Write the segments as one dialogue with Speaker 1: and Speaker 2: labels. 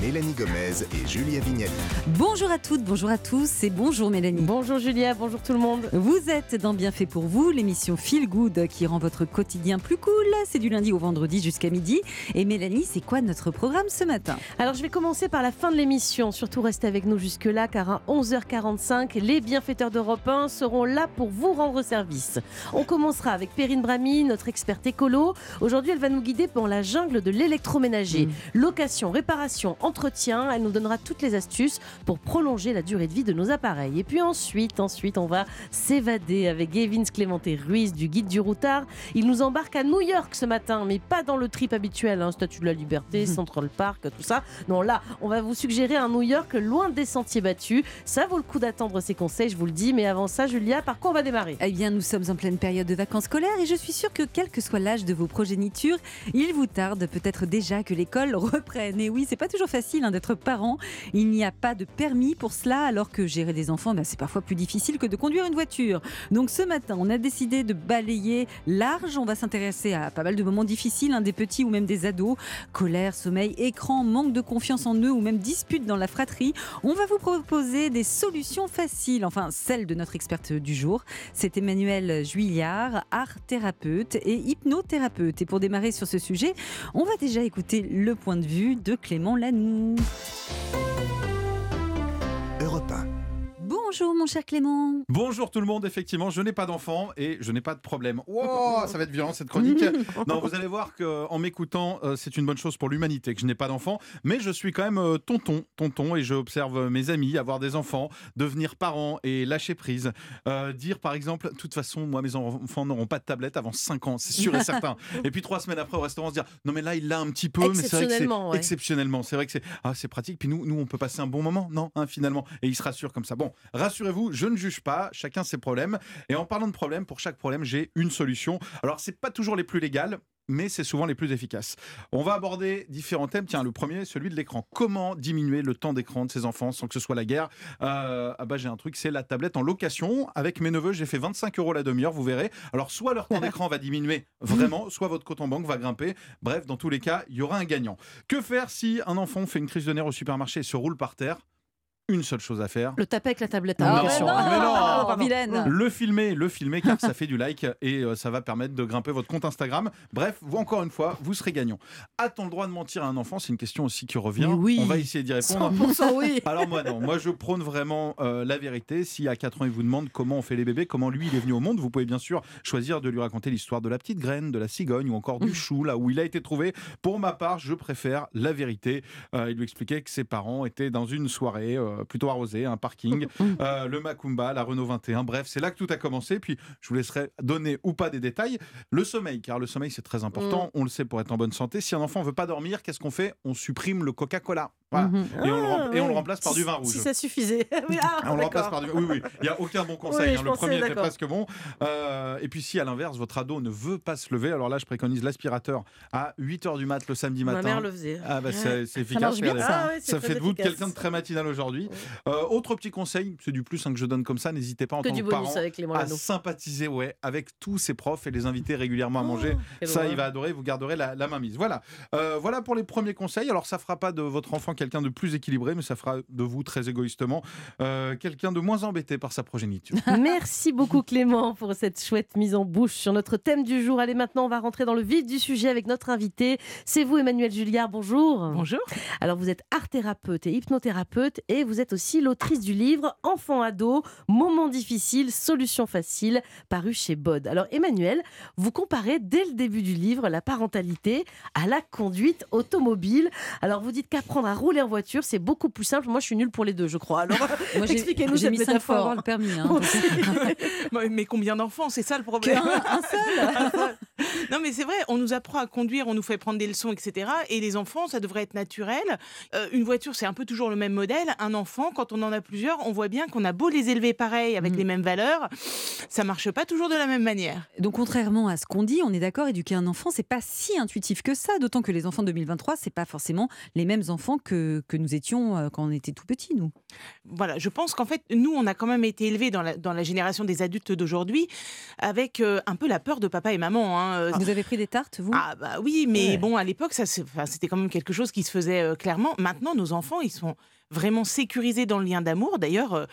Speaker 1: Mélanie Gomez et Julia Vignali.
Speaker 2: Bonjour à toutes, bonjour à tous et bonjour Mélanie.
Speaker 3: Bonjour Julia, bonjour tout le monde.
Speaker 2: Vous êtes dans Bienfait pour vous, l'émission Feel Good qui rend votre quotidien plus cool. C'est du lundi au vendredi jusqu'à midi. Et Mélanie, c'est quoi notre programme ce matin?
Speaker 3: Alors je vais commencer par la fin de l'émission. Surtout restez avec nous jusque-là car à 11h45, les bienfaiteurs d'Europe 1 seront là pour vous rendre service. On commencera avec Perrine Brami, notre experte écolo. Aujourd'hui, elle va nous guider dans la jungle de l'électroménager. Location, réparation, entretien. Elle nous donnera toutes les astuces pour prolonger la durée de vie de nos appareils. Et puis ensuite, ensuite, on va s'évader avec Gavin Clémenté Ruiz du Guide du Routard. Il nous embarque à New York ce matin, mais pas dans le trip habituel, hein, Statue de la Liberté, Central Park, tout ça. Non, là, on va vous suggérer un New York loin des sentiers battus. Ça vaut le coup d'attendre ces conseils, je vous le dis. Mais avant ça, Julia, par quoi on va démarrer?
Speaker 2: Eh bien, nous sommes en pleine période de vacances scolaires et je suis sûre que quel que soit l'âge de vos progénitures, il vous tarde peut-être déjà que l'école reprenne. Et oui, c'est pas toujours facile hein, d'être parent. Il n'y a pas de permis pour cela, alors que gérer des enfants, ben, c'est parfois plus difficile que de conduire une voiture. Donc ce matin, on a décidé de balayer large. On va s'intéresser à pas mal de moments difficiles, hein, des petits ou même des ados. Colère, sommeil, écran, manque de confiance en eux ou même dispute dans la fratrie. On va vous proposer des solutions faciles, enfin celles de notre experte du jour. C'est Emmanuel Juillard, art thérapeute et hypnothérapeute. Et pour démarrer sur ce sujet, on va déjà écouter le point de vue de Clément Lanoux.
Speaker 1: Europe
Speaker 2: Bonjour mon cher Clément.
Speaker 4: Bonjour tout le monde, effectivement, je n'ai pas d'enfant et je n'ai pas de problème. Wow, ça va être violent cette chronique. Non, vous allez voir qu'en m'écoutant, euh, c'est une bonne chose pour l'humanité que je n'ai pas d'enfant, mais je suis quand même euh, tonton, tonton, et j'observe mes amis avoir des enfants, devenir parents et lâcher prise. Euh, dire par exemple, de toute façon, moi mes enfants n'auront pas de tablette avant 5 ans, c'est sûr et certain. et puis trois semaines après au restaurant, se dire, non mais là il l'a un petit peu, mais c'est vrai que c'est
Speaker 3: Exceptionnellement, ouais.
Speaker 4: exceptionnellement, c'est vrai que c'est ah, c'est pratique. Puis nous, nous, on peut passer un bon moment, non, hein, finalement. Et il se rassure comme ça. Bon, rassurez-vous, je ne juge pas, chacun ses problèmes. Et en parlant de problèmes, pour chaque problème, j'ai une solution. Alors, c'est pas toujours les plus légales. Mais c'est souvent les plus efficaces. On va aborder différents thèmes. Tiens, le premier, celui de l'écran. Comment diminuer le temps d'écran de ses enfants sans que ce soit la guerre? Euh, Ah bah j'ai un truc, c'est la tablette en location. Avec mes neveux, j'ai fait 25 euros la demi-heure, vous verrez. Alors soit leur temps d'écran va diminuer vraiment, soit votre compte en banque va grimper. Bref, dans tous les cas, il y aura un gagnant. Que faire si un enfant fait une crise de nerfs au supermarché et se roule par terre? Une seule chose à faire.
Speaker 3: Le taper avec la tablette
Speaker 4: Non,
Speaker 3: en
Speaker 4: mais
Speaker 3: location.
Speaker 4: non, mais non.
Speaker 3: Pardon.
Speaker 2: vilaine.
Speaker 4: Le filmer, le filmer car ça fait du like et euh, ça va permettre de grimper votre compte Instagram. Bref, vous encore une fois, vous serez gagnant. A-t-on le droit de mentir à un enfant? C'est une question aussi qui revient.
Speaker 2: Oui.
Speaker 4: On va essayer d'y répondre.
Speaker 2: 100% oui.
Speaker 4: Alors moi non, moi je prône vraiment euh, la vérité. Si à 4 ans il vous demande comment on fait les bébés, comment lui il est venu au monde, vous pouvez bien sûr choisir de lui raconter l'histoire de la petite graine, de la cigogne ou encore du chou, là où il a été trouvé. Pour ma part, je préfère la vérité. Euh, il lui expliquait que ses parents étaient dans une soirée plutôt arrosée, un parking, euh, le Macumba, la Renault 21. Bref, c'est là que tout a commencé. Puis je vous laisserai donner ou pas des détails. Le sommeil, car le sommeil c'est très important. On le sait pour être en bonne santé. Si un enfant veut pas dormir, qu'est-ce qu'on fait? On supprime le Coca-Cola. Voilà.
Speaker 2: Mhm.
Speaker 4: Et, on le,
Speaker 3: Ah,
Speaker 4: et on le
Speaker 3: ouais.
Speaker 4: remplace par
Speaker 3: Si-
Speaker 4: du vin rouge.
Speaker 3: Si ça suffisait. oui, ah,
Speaker 4: Ah, on le remplace par du. Oui, oui. Il n'y a aucun bon conseil.
Speaker 3: Oui,
Speaker 4: hein. Le premier était presque bon. Euh, et puis, si à l'inverse, votre ado ne veut pas se lever, alors là, je préconise l'aspirateur à 8 h du mat le samedi
Speaker 3: Ma
Speaker 4: matin.
Speaker 3: mère le faisait.
Speaker 4: Ah, bah, c'est efficace.
Speaker 2: marche bien, ça.
Speaker 3: Ah
Speaker 4: Ça fait de vous quelqu'un de très matinal aujourd'hui. Euh, autre petit conseil, c'est du plus hein, que je donne comme ça. N'hésitez pas en
Speaker 3: Que
Speaker 4: tant que parent
Speaker 3: avec les
Speaker 4: à sympathiser ouais, avec tous ses profs et les inviter régulièrement à manger.
Speaker 3: quelle
Speaker 4: ça, il va adorer. Vous garderez la, main mise. Voilà. Euh, voilà pour les premiers conseils. Alors, ça fera pas de votre enfant quelqu'un de plus équilibré, mais ça fera de vous très égoïstement euh, quelqu'un de moins embêté par sa progéniture.
Speaker 3: Merci beaucoup Clément pour cette chouette mise en bouche sur notre thème du jour. Allez, maintenant, on va rentrer dans le vif du sujet avec notre invité. C'est vous, Emmanuel Julliard. Bonjour.
Speaker 5: Bonjour.
Speaker 3: Alors, vous êtes art thérapeute et hypnothérapeute et vous êtes aussi l'autrice du livre Enfant ado, moments difficiles, solutions faciles, paru chez Bod. Alors, Emmanuel, vous comparez dès le début du livre la parentalité à la conduite automobile. Alors, vous dites qu'apprendre à rouler en voiture, c'est beaucoup plus simple. Moi, je suis nulle pour les deux, je crois. Alors, Expliquez-nous
Speaker 2: j'ai
Speaker 3: cette
Speaker 2: mis 5 fois
Speaker 3: métaphore.
Speaker 2: avoir le permis. hein.
Speaker 5: Mais combien d'enfants C'est ça le problème?
Speaker 2: un seul.
Speaker 5: non, mais c'est vrai, on nous apprend à conduire, on nous fait prendre des leçons, etc. Et les enfants, ça devrait être naturel. Euh, une voiture, c'est un peu toujours le même modèle. Un enfant, quand on en a plusieurs, on voit bien qu'on a beau les élever pareil, avec
Speaker 2: Mm.
Speaker 5: les mêmes valeurs, ça marche pas toujours de la même manière.
Speaker 2: Donc contrairement à ce qu'on dit, on est d'accord, éduquer un enfant, c'est pas si intuitif que ça, d'autant que les enfants de 2023, c'est pas forcément les mêmes enfants que que, que nous étions euh, quand on était tout petits, nous.
Speaker 5: Voilà, je pense qu'en fait, nous, on a quand même été élevés dans la, dans la génération des adultes d'aujourd'hui avec euh, un peu la peur de papa et maman. hein. Euh,
Speaker 2: Vous avez pris des tartes, vous?
Speaker 5: Ah bah oui, mais
Speaker 2: Ouais.
Speaker 5: bon, à l'époque, ça, c'était quand même quelque chose qui se faisait euh, clairement. Maintenant, nos enfants, ils sont vraiment sécurisés dans le lien d'amour. D'ailleurs, euh,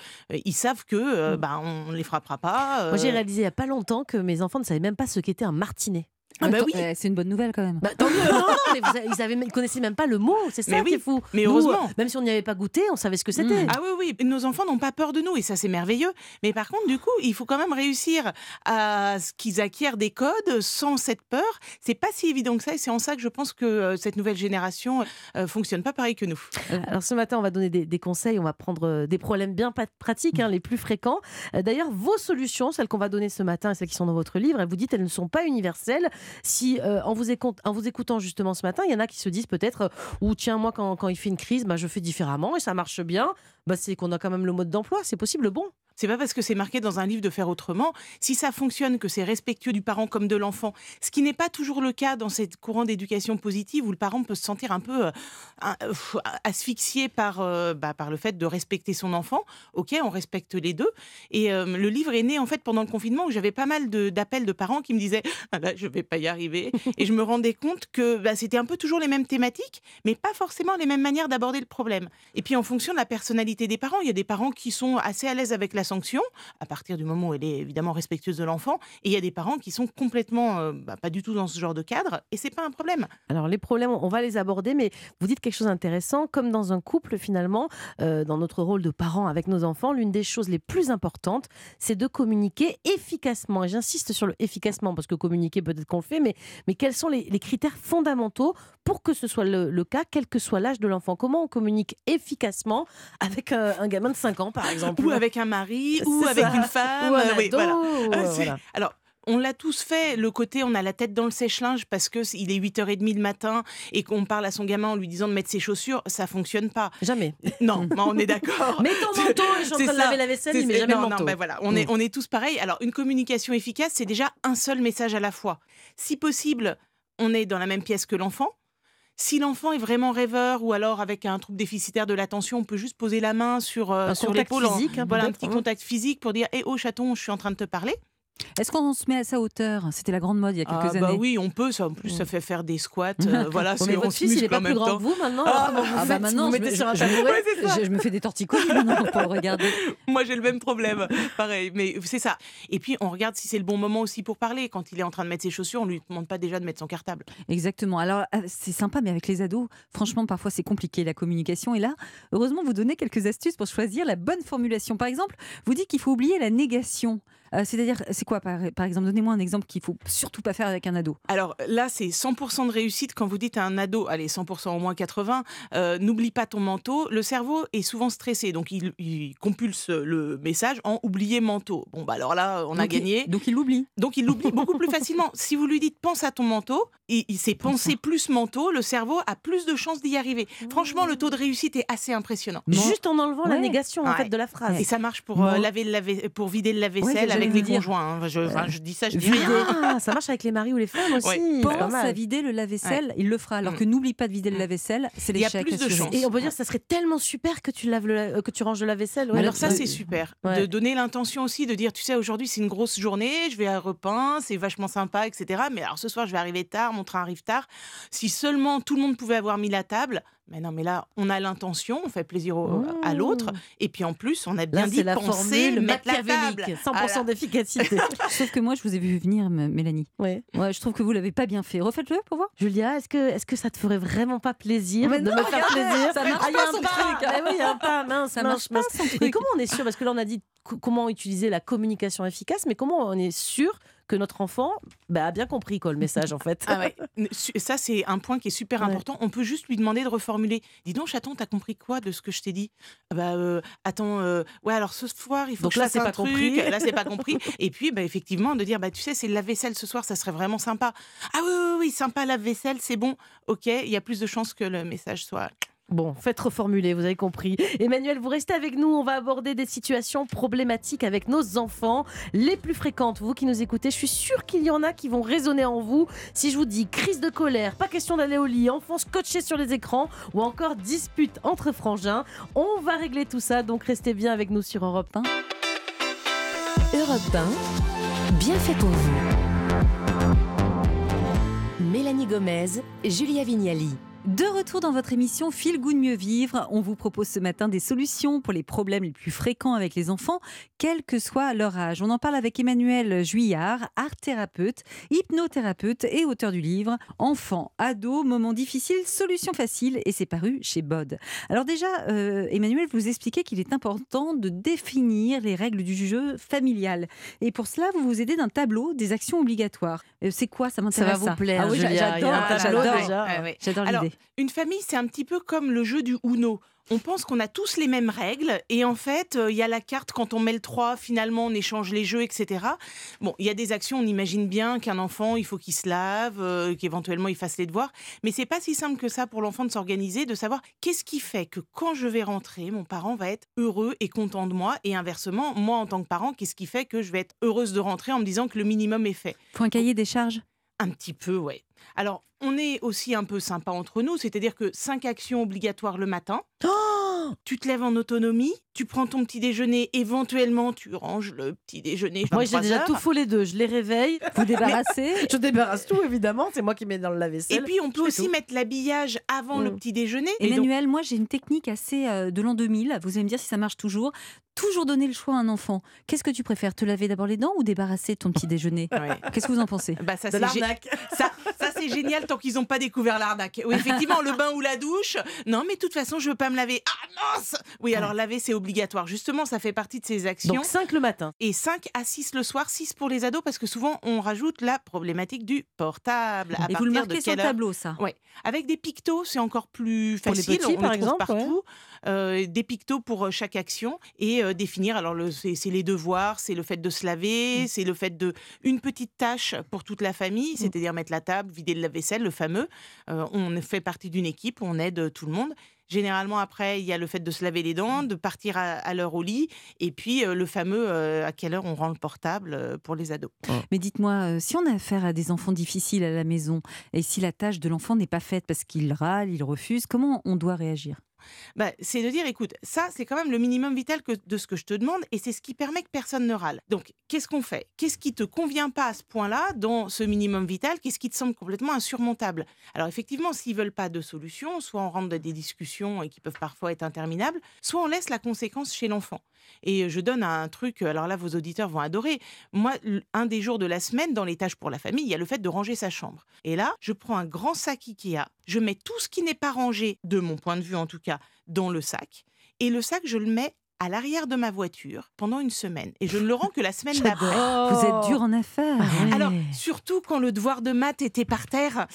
Speaker 5: ils savent que euh, bah, on ne les frappera pas.
Speaker 3: Mm. Moi, j'ai réalisé il n'y a pas longtemps que mes enfants ne savaient même pas ce qu'était un martinet.
Speaker 5: Ah bah oui.
Speaker 2: euh, c'est une bonne nouvelle quand même.
Speaker 3: Bah, tant mieux. non, non, mais vous avez- ils, avaient, ils connaissaient même pas le mot. C'est ça
Speaker 5: Mais
Speaker 3: qui
Speaker 5: oui,
Speaker 3: est fou.
Speaker 5: mais
Speaker 3: Nous,
Speaker 5: heureusement.
Speaker 3: euh, même si on n'y avait pas goûté, on savait ce que c'était.
Speaker 2: Mm.
Speaker 5: Ah oui, oui, nos enfants n'ont pas peur de nous et ça c'est merveilleux. Mais par contre, du coup, il faut quand même réussir à ce qu'ils acquièrent des codes sans cette peur. C'est pas si évident que ça et c'est en ça que je pense que euh, cette nouvelle génération euh, fonctionne pas pareil que nous.
Speaker 3: Alors ce matin, on va donner des, des conseils, on va prendre euh, des problèmes bien pratiques, hein, les plus fréquents. D'ailleurs, vos solutions, celles qu'on va donner ce matin et celles qui sont dans votre livre, elles vous dites elles ne sont pas universelles. Si euh, en, vous écoutant, justement ce matin, il y en a qui se disent peut-être, euh, ou tiens, moi quand, il fait une crise, bah, je fais différemment et ça marche bien, bah, c'est qu'on a quand même le mode d'emploi, c'est possible le bon.
Speaker 5: C'est pas parce que c'est marqué dans un livre de faire autrement. Si ça fonctionne, que c'est respectueux du parent comme de l'enfant, ce qui n'est pas toujours le cas dans cette courant d'éducation positive où le parent peut se sentir un peu euh, euh, asphyxié par, euh, bah, par le fait de respecter son enfant. Ok, on respecte les deux. Et le livre est né en fait pendant le confinement où j'avais pas mal d'appels de, parents qui me disaient ah là, je vais pas y arriver. Et je me rendais compte que bah, c'était un peu toujours les mêmes thématiques, mais pas forcément les mêmes manières d'aborder le problème. Et puis en fonction de la personnalité des parents, il y a des parents qui sont assez à l'aise avec la sanction, à partir du moment où elle est évidemment respectueuse de l'enfant, et il y a des parents qui sont complètement euh, bah, pas du tout dans ce genre de cadre, et c'est pas un problème.
Speaker 3: Alors les problèmes, on va les aborder, mais vous dites quelque chose d'intéressant, comme dans un couple finalement, euh, dans notre rôle de parents avec nos enfants, l'une des choses les plus importantes, c'est de communiquer efficacement. Et j'insiste sur le efficacement, parce que communiquer peut-être qu'on le fait, mais, mais quels sont les, les critères fondamentaux pour que ce soit le, le cas, quel que soit l'âge de l'enfant? Comment on communique efficacement avec un, un gamin de 5 ans, par exemple?
Speaker 5: Ou avec un mari, ou
Speaker 3: C'est
Speaker 5: avec
Speaker 3: ça.
Speaker 5: une femme.
Speaker 3: Ou un
Speaker 5: euh, oui,
Speaker 3: ado,
Speaker 5: voilà.
Speaker 3: euh,
Speaker 5: Ah, c'est-
Speaker 3: voilà.
Speaker 5: Alors, on l'a tous fait, le côté on a la tête dans le sèche-linge parce que il est 8h30 le matin et qu'on parle à son gamin en lui disant de mettre ses chaussures, ça fonctionne pas.
Speaker 3: Jamais.
Speaker 5: Non, mais on est d'accord.
Speaker 3: Mets ton manteau, je suis en train de laver la vaisselle,
Speaker 5: c'est-
Speaker 3: jamais
Speaker 5: non,
Speaker 3: le
Speaker 5: non,
Speaker 3: manteau.
Speaker 5: ben voilà, on, est,
Speaker 3: Mm.
Speaker 5: on est tous pareils. Alors, une communication efficace, c'est déjà un seul message à la fois. Si possible, on est dans la même pièce que l'enfant. Si l'enfant est vraiment rêveur ou alors avec un trouble déficitaire de l'attention, on peut juste poser la main sur, euh, sur l'épaule.
Speaker 3: physique, hein,
Speaker 5: voilà, un petit contact physique pour dire Hé, oh chaton, je suis en train de te parler.
Speaker 2: Est-ce qu'on se met à sa hauteur? C'était la grande mode il y a quelques
Speaker 5: Ah, bah
Speaker 2: années.
Speaker 5: oui, on peut. Ça, en plus, ça fait faire des squats. euh, voilà,
Speaker 3: Bon,
Speaker 5: c'est-
Speaker 3: mais votre fils, il est pas plus grand
Speaker 5: temps.
Speaker 3: que vous maintenant.
Speaker 5: Ah,
Speaker 2: Ah bah maintenant,
Speaker 3: vous
Speaker 2: je, me-
Speaker 3: sur un
Speaker 2: je-
Speaker 3: tabouret
Speaker 2: je- je me fais des torticolis maintenant pour le regarder.
Speaker 5: Moi, j'ai le même problème. Pareil, mais c'est ça. Et puis, on regarde si c'est le bon moment aussi pour parler. Quand il est en train de mettre ses chaussures, on lui demande pas déjà de mettre son cartable.
Speaker 2: Exactement. Alors, euh, c'est sympa, mais avec les ados, franchement, parfois, c'est compliqué la communication. Et là, heureusement, vous donnez quelques astuces pour choisir la bonne formulation. Par exemple, vous dites qu'il faut oublier la négation. Euh, C'est-à-dire, c'est quoi, par, par exemple Donnez-moi un exemple qu'il faut surtout pas faire avec un ado.
Speaker 5: Alors là, c'est 100% de réussite quand vous dites à un ado, allez, 100% au moins 80, euh, n'oublie pas ton manteau. Le cerveau est souvent stressé, donc il, il compulse le message en oublier manteau. Bon, bah alors là, on a
Speaker 2: il-
Speaker 5: gagné.
Speaker 2: donc, il l'oublie.
Speaker 5: Donc il l'oublie beaucoup plus facilement. Si vous lui dites pense à ton manteau, il, il s'est pensé plus manteau, le cerveau a plus de chances d'y arriver. Franchement, le taux de réussite est assez impressionnant.
Speaker 3: Juste en enlevant la
Speaker 2: Ouais.
Speaker 3: négation en
Speaker 5: Ouais.
Speaker 3: fait de la phrase.
Speaker 5: Et ça marche pour, euh,
Speaker 2: Moi-
Speaker 5: laver le lave- pour vider le lave-vaisselle avec les
Speaker 2: dire.
Speaker 5: conjoints. hein. Je, enfin, je dis ça, je dis rien.
Speaker 3: Ah, ça marche avec les maris ou les femmes aussi.
Speaker 5: Ouais.
Speaker 2: Pense
Speaker 3: mal.
Speaker 2: à vider le lave-vaisselle, il le fera. Alors
Speaker 5: Mm.
Speaker 2: que n'oublie pas de vider le
Speaker 5: Mm.
Speaker 2: lave-vaisselle, c'est
Speaker 5: Il y a
Speaker 2: l'échec
Speaker 5: plus de chances.
Speaker 3: Et on peut dire que ça serait tellement super que tu laves le, euh, que tu ranges le lave-vaisselle. ouais.
Speaker 5: Alors ça, c'est super.
Speaker 3: Ouais.
Speaker 5: De donner l'intention aussi de dire, tu sais, aujourd'hui, c'est une grosse journée, je vais à repeint, c'est vachement sympa, etc. Mais alors ce soir, je vais arriver tard, mon train arrive tard. Si seulement tout le monde pouvait avoir mis la table, mais non, mais là, on a l'intention, on fait plaisir au- à l'autre. Et puis en plus, on a bien
Speaker 3: Là,
Speaker 5: dit
Speaker 3: la
Speaker 5: penser,
Speaker 3: formule
Speaker 5: mettre la table.
Speaker 3: machiavélique. 100%
Speaker 5: Voilà.
Speaker 3: d'efficacité.
Speaker 2: Sauf que moi, je vous ai vu venir, Mélanie.
Speaker 3: ouais.
Speaker 2: Ouais, je trouve que vous l'avez pas bien fait. Refaites-le pour voir.
Speaker 3: Julia, est-ce que, est-ce que ça te ferait vraiment pas plaisir
Speaker 2: Mais
Speaker 3: de
Speaker 2: non,
Speaker 3: me faire plaisir
Speaker 2: ça marche
Speaker 3: Ah, il y a
Speaker 2: pas,
Speaker 3: un
Speaker 2: son truc.
Speaker 3: Ah oui, y a un pas, mince,
Speaker 2: Ça marche pas, son truc.
Speaker 3: comment on est sûr Parce que là, on a dit co- comment utiliser la communication efficace, mais comment on est sûr que notre enfant bah, a bien compris quoi, le message en fait
Speaker 5: Ah ouais. Ça, c'est un point qui est super
Speaker 3: Ouais.
Speaker 5: important. On peut juste lui demander de reformuler. Dis donc, chaton, t'as compris quoi de ce que je t'ai dit? Ah Bah, euh, attends, euh, ouais, alors ce soir, il faut
Speaker 3: Donc
Speaker 5: que je
Speaker 3: là, c'est pas
Speaker 5: truc.
Speaker 3: compris.
Speaker 5: Là, c'est pas compris. Et puis, bah, effectivement, de dire, bah, tu sais, c'est le lave-vaisselle ce soir, ça serait vraiment sympa. Ah oui, oui, oui, sympa, lave-vaisselle, c'est bon. Ok, il y a plus de chances que le message soit
Speaker 3: Bon, faites reformuler, vous avez compris. Emmanuel, vous restez avec nous. On va aborder des situations problématiques avec nos enfants, les plus fréquentes. Vous qui nous écoutez, je suis sûre qu'il y en a qui vont résonner en vous. Si je vous dis crise de colère, pas question d'aller au lit, enfants scotchés sur les écrans ou encore dispute entre frangins, on va régler tout ça. Donc restez bien avec nous sur Europe 1.
Speaker 6: Europe 1, bien fait pour vous. Mélanie Gomez, Julia Vignali.
Speaker 2: De retour dans votre émission Feel Good Mieux Vivre, on vous propose ce matin des solutions pour les problèmes les plus fréquents avec les enfants, quel que soit leur âge. On en parle avec Emmanuel Juillard, art thérapeute, hypnothérapeute et auteur du livre Enfants, ados, moments difficiles, solutions faciles et c'est paru chez Bod. Alors déjà, euh, Emmanuel, vous expliquez qu'il est important de définir les règles du jeu familial. Et pour cela, vous vous aidez d'un tableau des actions obligatoires. C'est quoi? Ça m'intéresse.
Speaker 3: Ça va vous plaire,
Speaker 2: Ah oui, j'adore. J'adore
Speaker 5: Alors,
Speaker 2: l'idée.
Speaker 5: Une famille, c'est un petit peu comme le jeu du Uno. On pense qu'on a tous les mêmes règles et en fait, euh, il y a la carte quand on met le 3, finalement on échange les jeux, etc. Bon, il y a des actions, on imagine bien qu'un enfant, il faut qu'il se lave, euh, qu'éventuellement il fasse les devoirs, mais c'est pas si simple que ça pour l'enfant de s'organiser, de savoir qu'est-ce qui fait que quand je vais rentrer, mon parent va être heureux et content de moi et inversement, moi en tant que parent, qu'est-ce qui fait que je vais être heureuse de rentrer en me disant que le minimum est fait?
Speaker 2: Un cahier des charges
Speaker 5: Un petit peu, ouais. Alors, on est aussi un peu sympa entre nous, c'est-à-dire que cinq actions obligatoires le matin. tu te lèves en autonomie, tu prends ton petit déjeuner, éventuellement tu ranges le petit déjeuner.
Speaker 3: Moi, j'ai
Speaker 5: 23
Speaker 3: déjà
Speaker 5: heures.
Speaker 3: tout faux les deux. Je les réveille.
Speaker 2: Vous débarrassez
Speaker 3: Je débarrasse tout, évidemment. C'est moi qui mets dans le lave-vaisselle.
Speaker 5: Et puis on peut aussi
Speaker 3: tout.
Speaker 5: mettre l'habillage avant le
Speaker 3: Mm.
Speaker 5: petit déjeuner. Donc-
Speaker 2: Emmanuel, moi j'ai une technique assez euh, de l'an 2000. Vous allez me dire si ça marche toujours. Toujours donner le choix à un enfant. Qu'est-ce que tu préfères Te laver d'abord les dents ou débarrasser ton petit déjeuner. Qu'est-ce que vous en pensez
Speaker 5: Bah, ça,
Speaker 3: de l'arnaque.
Speaker 5: ça, ça, c'est génial tant qu'ils n'ont pas découvert l'arnaque. Oui, effectivement, le bain ou la douche. Non, mais de toute façon, je veux pas me laver. Ah mince Oui, alors laver, c'est obligatoire. Justement, ça fait partie de ces actions.
Speaker 3: Donc 5 le matin.
Speaker 5: et 5 à 6 le soir, 6 pour les ados, parce que souvent on rajoute la problématique du portable. À
Speaker 2: Et vous le
Speaker 5: de
Speaker 2: marquez sur le tableau, ça?
Speaker 5: Ouais. Avec des pictos, c'est encore plus
Speaker 3: Pour les
Speaker 5: facile.
Speaker 3: petits,
Speaker 5: on
Speaker 3: par exemple,
Speaker 5: partout. Euh, des pictos pour euh, chaque action et euh, définir. Alors, le- c'est c'est les devoirs, c'est le fait de se laver,
Speaker 3: Mm.
Speaker 5: c'est le fait de une petite tâche pour toute la famille, c'est-à-dire mettre la table, vider le lave-vaisselle, le fameux. Euh, on fait partie d'une équipe, on aide tout le monde. Généralement, après, il y a le fait de se laver les dents, de partir à, à l'heure au lit, et puis euh, le fameux euh, à quelle heure on rend le portable euh, pour les ados.
Speaker 2: Mais dites-moi, euh, si on a affaire à des enfants difficiles à la maison et si la tâche de l'enfant n'est pas faite parce qu'il râle, il refuse, comment on doit réagir?
Speaker 5: Bah, c'est de dire, écoute, ça, c'est quand même le minimum vital que, de ce que je te demande et c'est ce qui permet que personne ne râle. Donc, qu'est-ce qu'on fait? Qu'est-ce qui te convient pas à ce point-là dans ce minimum vital? Qu'est-ce qui te semble complètement insurmontable? Alors, effectivement, s'ils veulent pas de solution, soit on rentre dans des discussions et qui peuvent parfois être interminables, soit on laisse la conséquence chez l'enfant. Et je donne un truc, alors là, vos auditeurs vont adorer. Moi, un des jours de la semaine, dans les tâches pour la famille, il y a le fait de ranger sa chambre. Et là, je prends un grand sac Ikea, je mets tout ce qui n'est pas rangé, de mon point de vue en tout cas, dans le sac. Et le sac, je le mets à l'arrière de ma voiture pendant une semaine. Et je ne le rends que la semaine d'après.
Speaker 2: Vous êtes dur en affaires. ouais.
Speaker 5: Alors, surtout quand le devoir de maths était par terre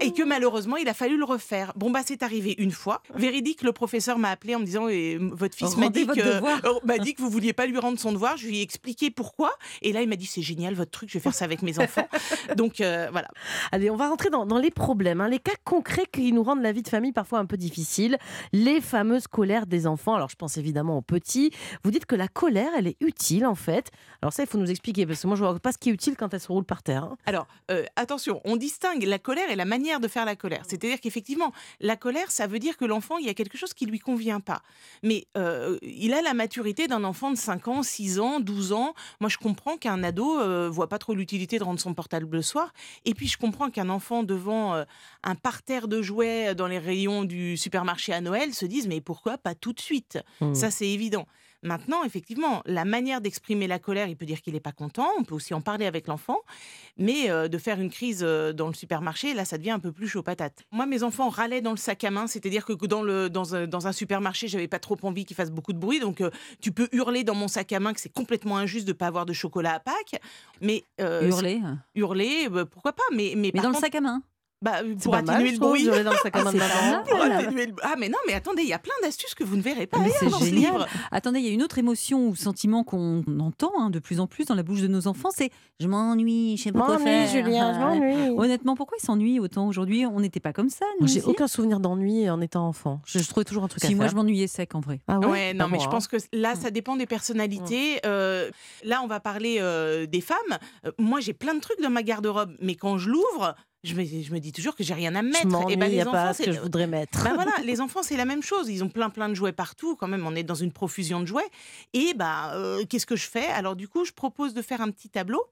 Speaker 5: et que malheureusement, il a fallu le refaire. Bon, bah, c'est arrivé une fois. Véridique, le professeur m'a appelé en me disant eh, Votre fils m'a dit, que, euh, m'a dit que vous vouliez pas lui rendre son devoir. Je lui ai expliqué pourquoi. Et là, il m'a dit C'est génial votre truc, je vais faire ça avec mes enfants. Donc, euh, voilà.
Speaker 3: Allez, on va rentrer dans, dans les problèmes, hein, les cas concrets qui nous rendent la vie de famille parfois un peu difficile. Les fameuses colères des enfants. Alors, je pense évidemment aux petits. Vous dites que la colère, elle est utile en fait. Alors, ça, il faut nous expliquer parce que moi, je vois pas ce qui est utile quand elle se roule par terre. hein.
Speaker 5: Alors, euh, attention, on distingue la colère et la manière de faire la colère. C'est-à-dire qu'effectivement, la colère, ça veut dire que l'enfant, il y a quelque chose qui lui convient pas. Mais euh, il a la maturité d'un enfant de 5 ans, 6 ans, 12 ans. Moi, je comprends qu'un ado euh, voit pas trop l'utilité de rendre son portable le soir. Et puis, je comprends qu'un enfant devant euh, un parterre de jouets dans les rayons du supermarché à Noël se dise mais pourquoi pas tout de suite?
Speaker 3: Hmm.
Speaker 5: Ça, c'est évident. Maintenant, effectivement, la manière d'exprimer la colère, il peut dire qu'il n'est pas content, on peut aussi en parler avec l'enfant, mais euh, de faire une crise euh, dans le supermarché, là, ça devient un peu plus chaud patate. Moi, mes enfants râlaient dans le sac à main, c'est-à-dire que dans, le, dans, un, dans un supermarché, j'avais pas trop envie qu'ils fassent beaucoup de bruit, donc euh, tu peux hurler dans mon sac à main que c'est complètement injuste de pas avoir de chocolat à Pâques, mais
Speaker 2: Hurler.
Speaker 5: hurler, euh, pourquoi pas, mais, mais,
Speaker 2: Mais
Speaker 5: par
Speaker 2: dans le sac à main.
Speaker 5: Bah,
Speaker 3: C'est
Speaker 5: pour
Speaker 3: pas mal,
Speaker 5: atténuer le bruit.
Speaker 3: violer dans le sac à main de
Speaker 2: c'est
Speaker 3: la
Speaker 2: pas
Speaker 3: maman.
Speaker 2: mal.
Speaker 5: Pour
Speaker 2: Voilà.
Speaker 5: atténuer le- Ah, mais non, mais attendez, il y a plein d'astuces que vous ne verrez pas
Speaker 2: Mais
Speaker 5: ailleurs
Speaker 2: c'est
Speaker 5: dans ce
Speaker 2: génial.
Speaker 5: livre.
Speaker 2: Attendez, il y a une autre émotion ou sentiment qu'on entend hein, de plus en plus dans la bouche de nos enfants, c'est je m'ennuie, je sais pas quoi
Speaker 3: M'ennuie,
Speaker 2: faire.
Speaker 3: Julien, je m'ennuie.
Speaker 2: Honnêtement, pourquoi ils s'ennuient autant aujourd'hui? On n'était pas comme ça,
Speaker 3: J'ai aucun souvenir d'ennui en étant enfant. Je, je trouvais toujours un truc à
Speaker 2: Si moi je m'ennuyais sec en vrai.
Speaker 3: Ah
Speaker 5: Ouais, non, mais
Speaker 3: moi,
Speaker 5: je
Speaker 3: hein.
Speaker 5: pense que là, ça dépend des personnalités. Euh, là, on va parler euh, des femmes. Euh, moi, j'ai plein de trucs dans ma garde-robe, mais quand je l'ouvre, je me, je me dis toujours que j'ai rien à
Speaker 3: Je
Speaker 5: mettre.
Speaker 3: m'ennuie,
Speaker 5: Et ben,
Speaker 3: il y
Speaker 5: les
Speaker 3: a
Speaker 5: enfants,
Speaker 3: pas ce que je voudrais mettre.
Speaker 5: bah voilà, les enfants, c'est la même chose. Ils ont plein, plein de jouets partout. Quand même, on est dans une profusion de jouets. Et bah, euh, qu'est-ce que je fais? Alors, du coup, je propose de faire un petit tableau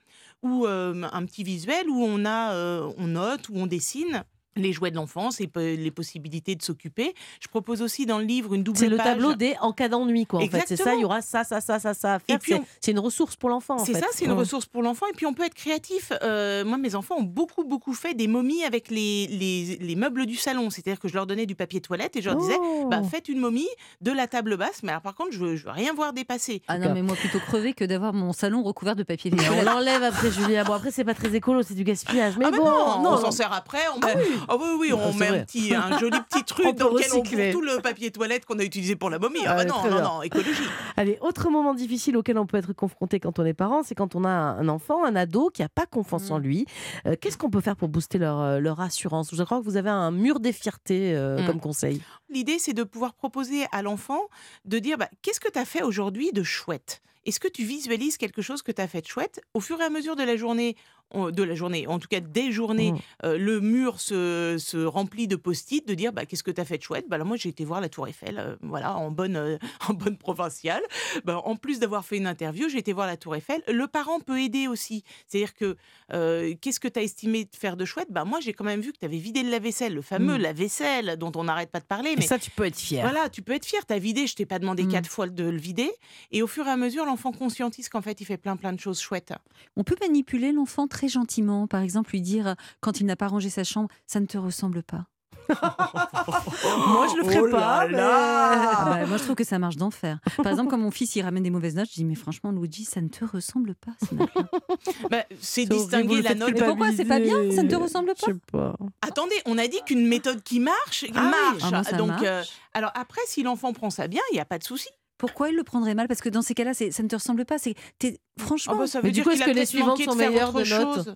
Speaker 5: ou euh, un petit visuel où on a, euh, on note, où on dessine les jouets de l'enfance et les possibilités de s'occuper. Je propose aussi dans le livre une double
Speaker 3: C'est le
Speaker 5: page.
Speaker 3: tableau des en cas d'ennui, quoi. En fait, c'est ça. Il y aura ça, ça, ça, ça, ça à faire.
Speaker 5: puis
Speaker 3: C'est
Speaker 5: on-
Speaker 3: une ressource pour l'enfant. en
Speaker 5: C'est ça, c'est une ressource pour l'enfant. Et puis on peut être créatif. Euh, moi, mes enfants ont beaucoup, beaucoup fait des momies avec les, les, les meubles du salon. C'est-à-dire que je leur donnais du papier toilette et je leur disais,
Speaker 3: Oh.
Speaker 5: bah, faites une momie de la table basse. Mais alors, par contre, je veux, je veux rien voir dépasser.
Speaker 2: Ah non, mais moi plutôt crever que d'avoir mon salon recouvert de papier
Speaker 3: on l'enlève après, Julia. Bon, après, c'est pas très écolo, c'est du gaspillage. Mais
Speaker 5: ah, mais
Speaker 3: bon,
Speaker 5: non, on s'en sert après. On met... Ah oui, oui, on
Speaker 3: Ah, c'est
Speaker 5: met
Speaker 3: vrai.
Speaker 5: un, petit, un joli petit truc
Speaker 3: On
Speaker 5: dans lequel on
Speaker 3: recycler.
Speaker 5: bourre tout le papier toilette qu'on a utilisé pour la momie.
Speaker 3: Ah
Speaker 5: Ah, bah non, non, non, écologie.
Speaker 3: Allez, autre moment difficile auquel on peut être confronté quand on est parent, c'est quand on a un enfant, un ado qui n'a pas confiance
Speaker 5: Mm.
Speaker 3: en lui. Euh, Qu'est-ce qu'on peut faire pour booster leur, euh, leur assurance? Je crois que vous avez un mur des fiertés euh,
Speaker 5: Mm.
Speaker 3: comme conseil.
Speaker 5: L'idée, c'est de pouvoir proposer à l'enfant de dire bah, qu'est-ce que tu as fait aujourd'hui de chouette? Est-ce que tu visualises quelque chose que tu as fait de chouette? Au fur et à mesure de la journée, on- de la journée, en tout cas des journées,
Speaker 3: Mm.
Speaker 5: euh, le mur se, se remplit de post-it, de dire bah, qu'est-ce que tu as fait de chouette? Bah, alors Moi, j'ai été voir la Tour Eiffel, euh, voilà, en bonne, euh, en bonne provinciale. Bah, en plus d'avoir fait une interview, j'ai été voir la Tour Eiffel. Le parent peut aider aussi. C'est-à-dire que euh, qu'est-ce que tu as estimé de faire de chouette? Bah, Moi, j'ai quand même vu que tu avais vidé le lave-vaisselle, le fameux
Speaker 3: Mm.
Speaker 5: lave-vaisselle dont on n'arrête pas de parler.
Speaker 3: Et
Speaker 5: Mais
Speaker 3: ça, tu peux être fier.
Speaker 5: voilà, tu peux être fier, t'as vidé, je t'ai pas demandé
Speaker 2: Mm.
Speaker 5: quatre fois de le vider. Et au fur et à mesure, l'enfant conscientise qu'en fait, il fait plein plein de choses chouettes.
Speaker 2: On peut manipuler l'enfant très gentiment, par exemple lui dire quand il n'a pas rangé sa chambre, ça ne te ressemble pas.
Speaker 3: Moi, je le ferai
Speaker 5: Oh
Speaker 3: pas.
Speaker 5: là
Speaker 3: mais-
Speaker 2: Ah bah, moi je trouve que ça marche d'enfer. Par exemple, quand mon fils il ramène des mauvaises notes, je dis mais franchement Luigi, ça ne te ressemble pas. ce.
Speaker 5: Bah, c'est
Speaker 3: horrible, vous
Speaker 5: distinguer la note.
Speaker 2: Mais pourquoi c'est pas bien Ça ne te ressemble
Speaker 3: Je sais pas.
Speaker 5: Attendez, on a dit qu'une méthode qui marche,
Speaker 3: Ah oui.
Speaker 5: marche.
Speaker 2: Ah
Speaker 5: Donc,
Speaker 2: marche.
Speaker 5: euh, alors après, si l'enfant prend ça bien, il n'y a pas de souci.
Speaker 2: Pourquoi il le prendrait mal? Parce que dans ces cas-là, ça ne te ressemble pas. C'est t'es- franchement
Speaker 5: Ah bah, ça
Speaker 3: Mais du coup, est-ce que les suivantes sont meilleures de notes?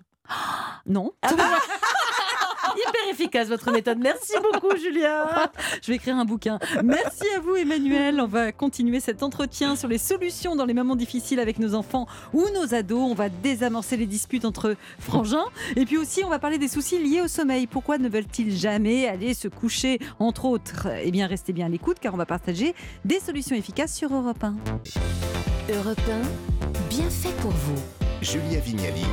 Speaker 2: non.
Speaker 3: Hyper efficace votre méthode. Merci beaucoup, Julien.
Speaker 2: Je vais écrire un bouquin. Merci à vous, Emmanuel. On va continuer cet entretien sur les solutions dans les moments difficiles avec nos enfants ou nos ados. On va désamorcer les disputes entre frangins. Et puis aussi, on va parler des soucis liés au sommeil. Pourquoi ne veulent-ils jamais aller se coucher, entre autres? Eh bien, restez bien à l'écoute car on va partager des solutions efficaces sur Europe 1.
Speaker 6: Europe 1, bien fait pour vous.
Speaker 1: Julia Vignali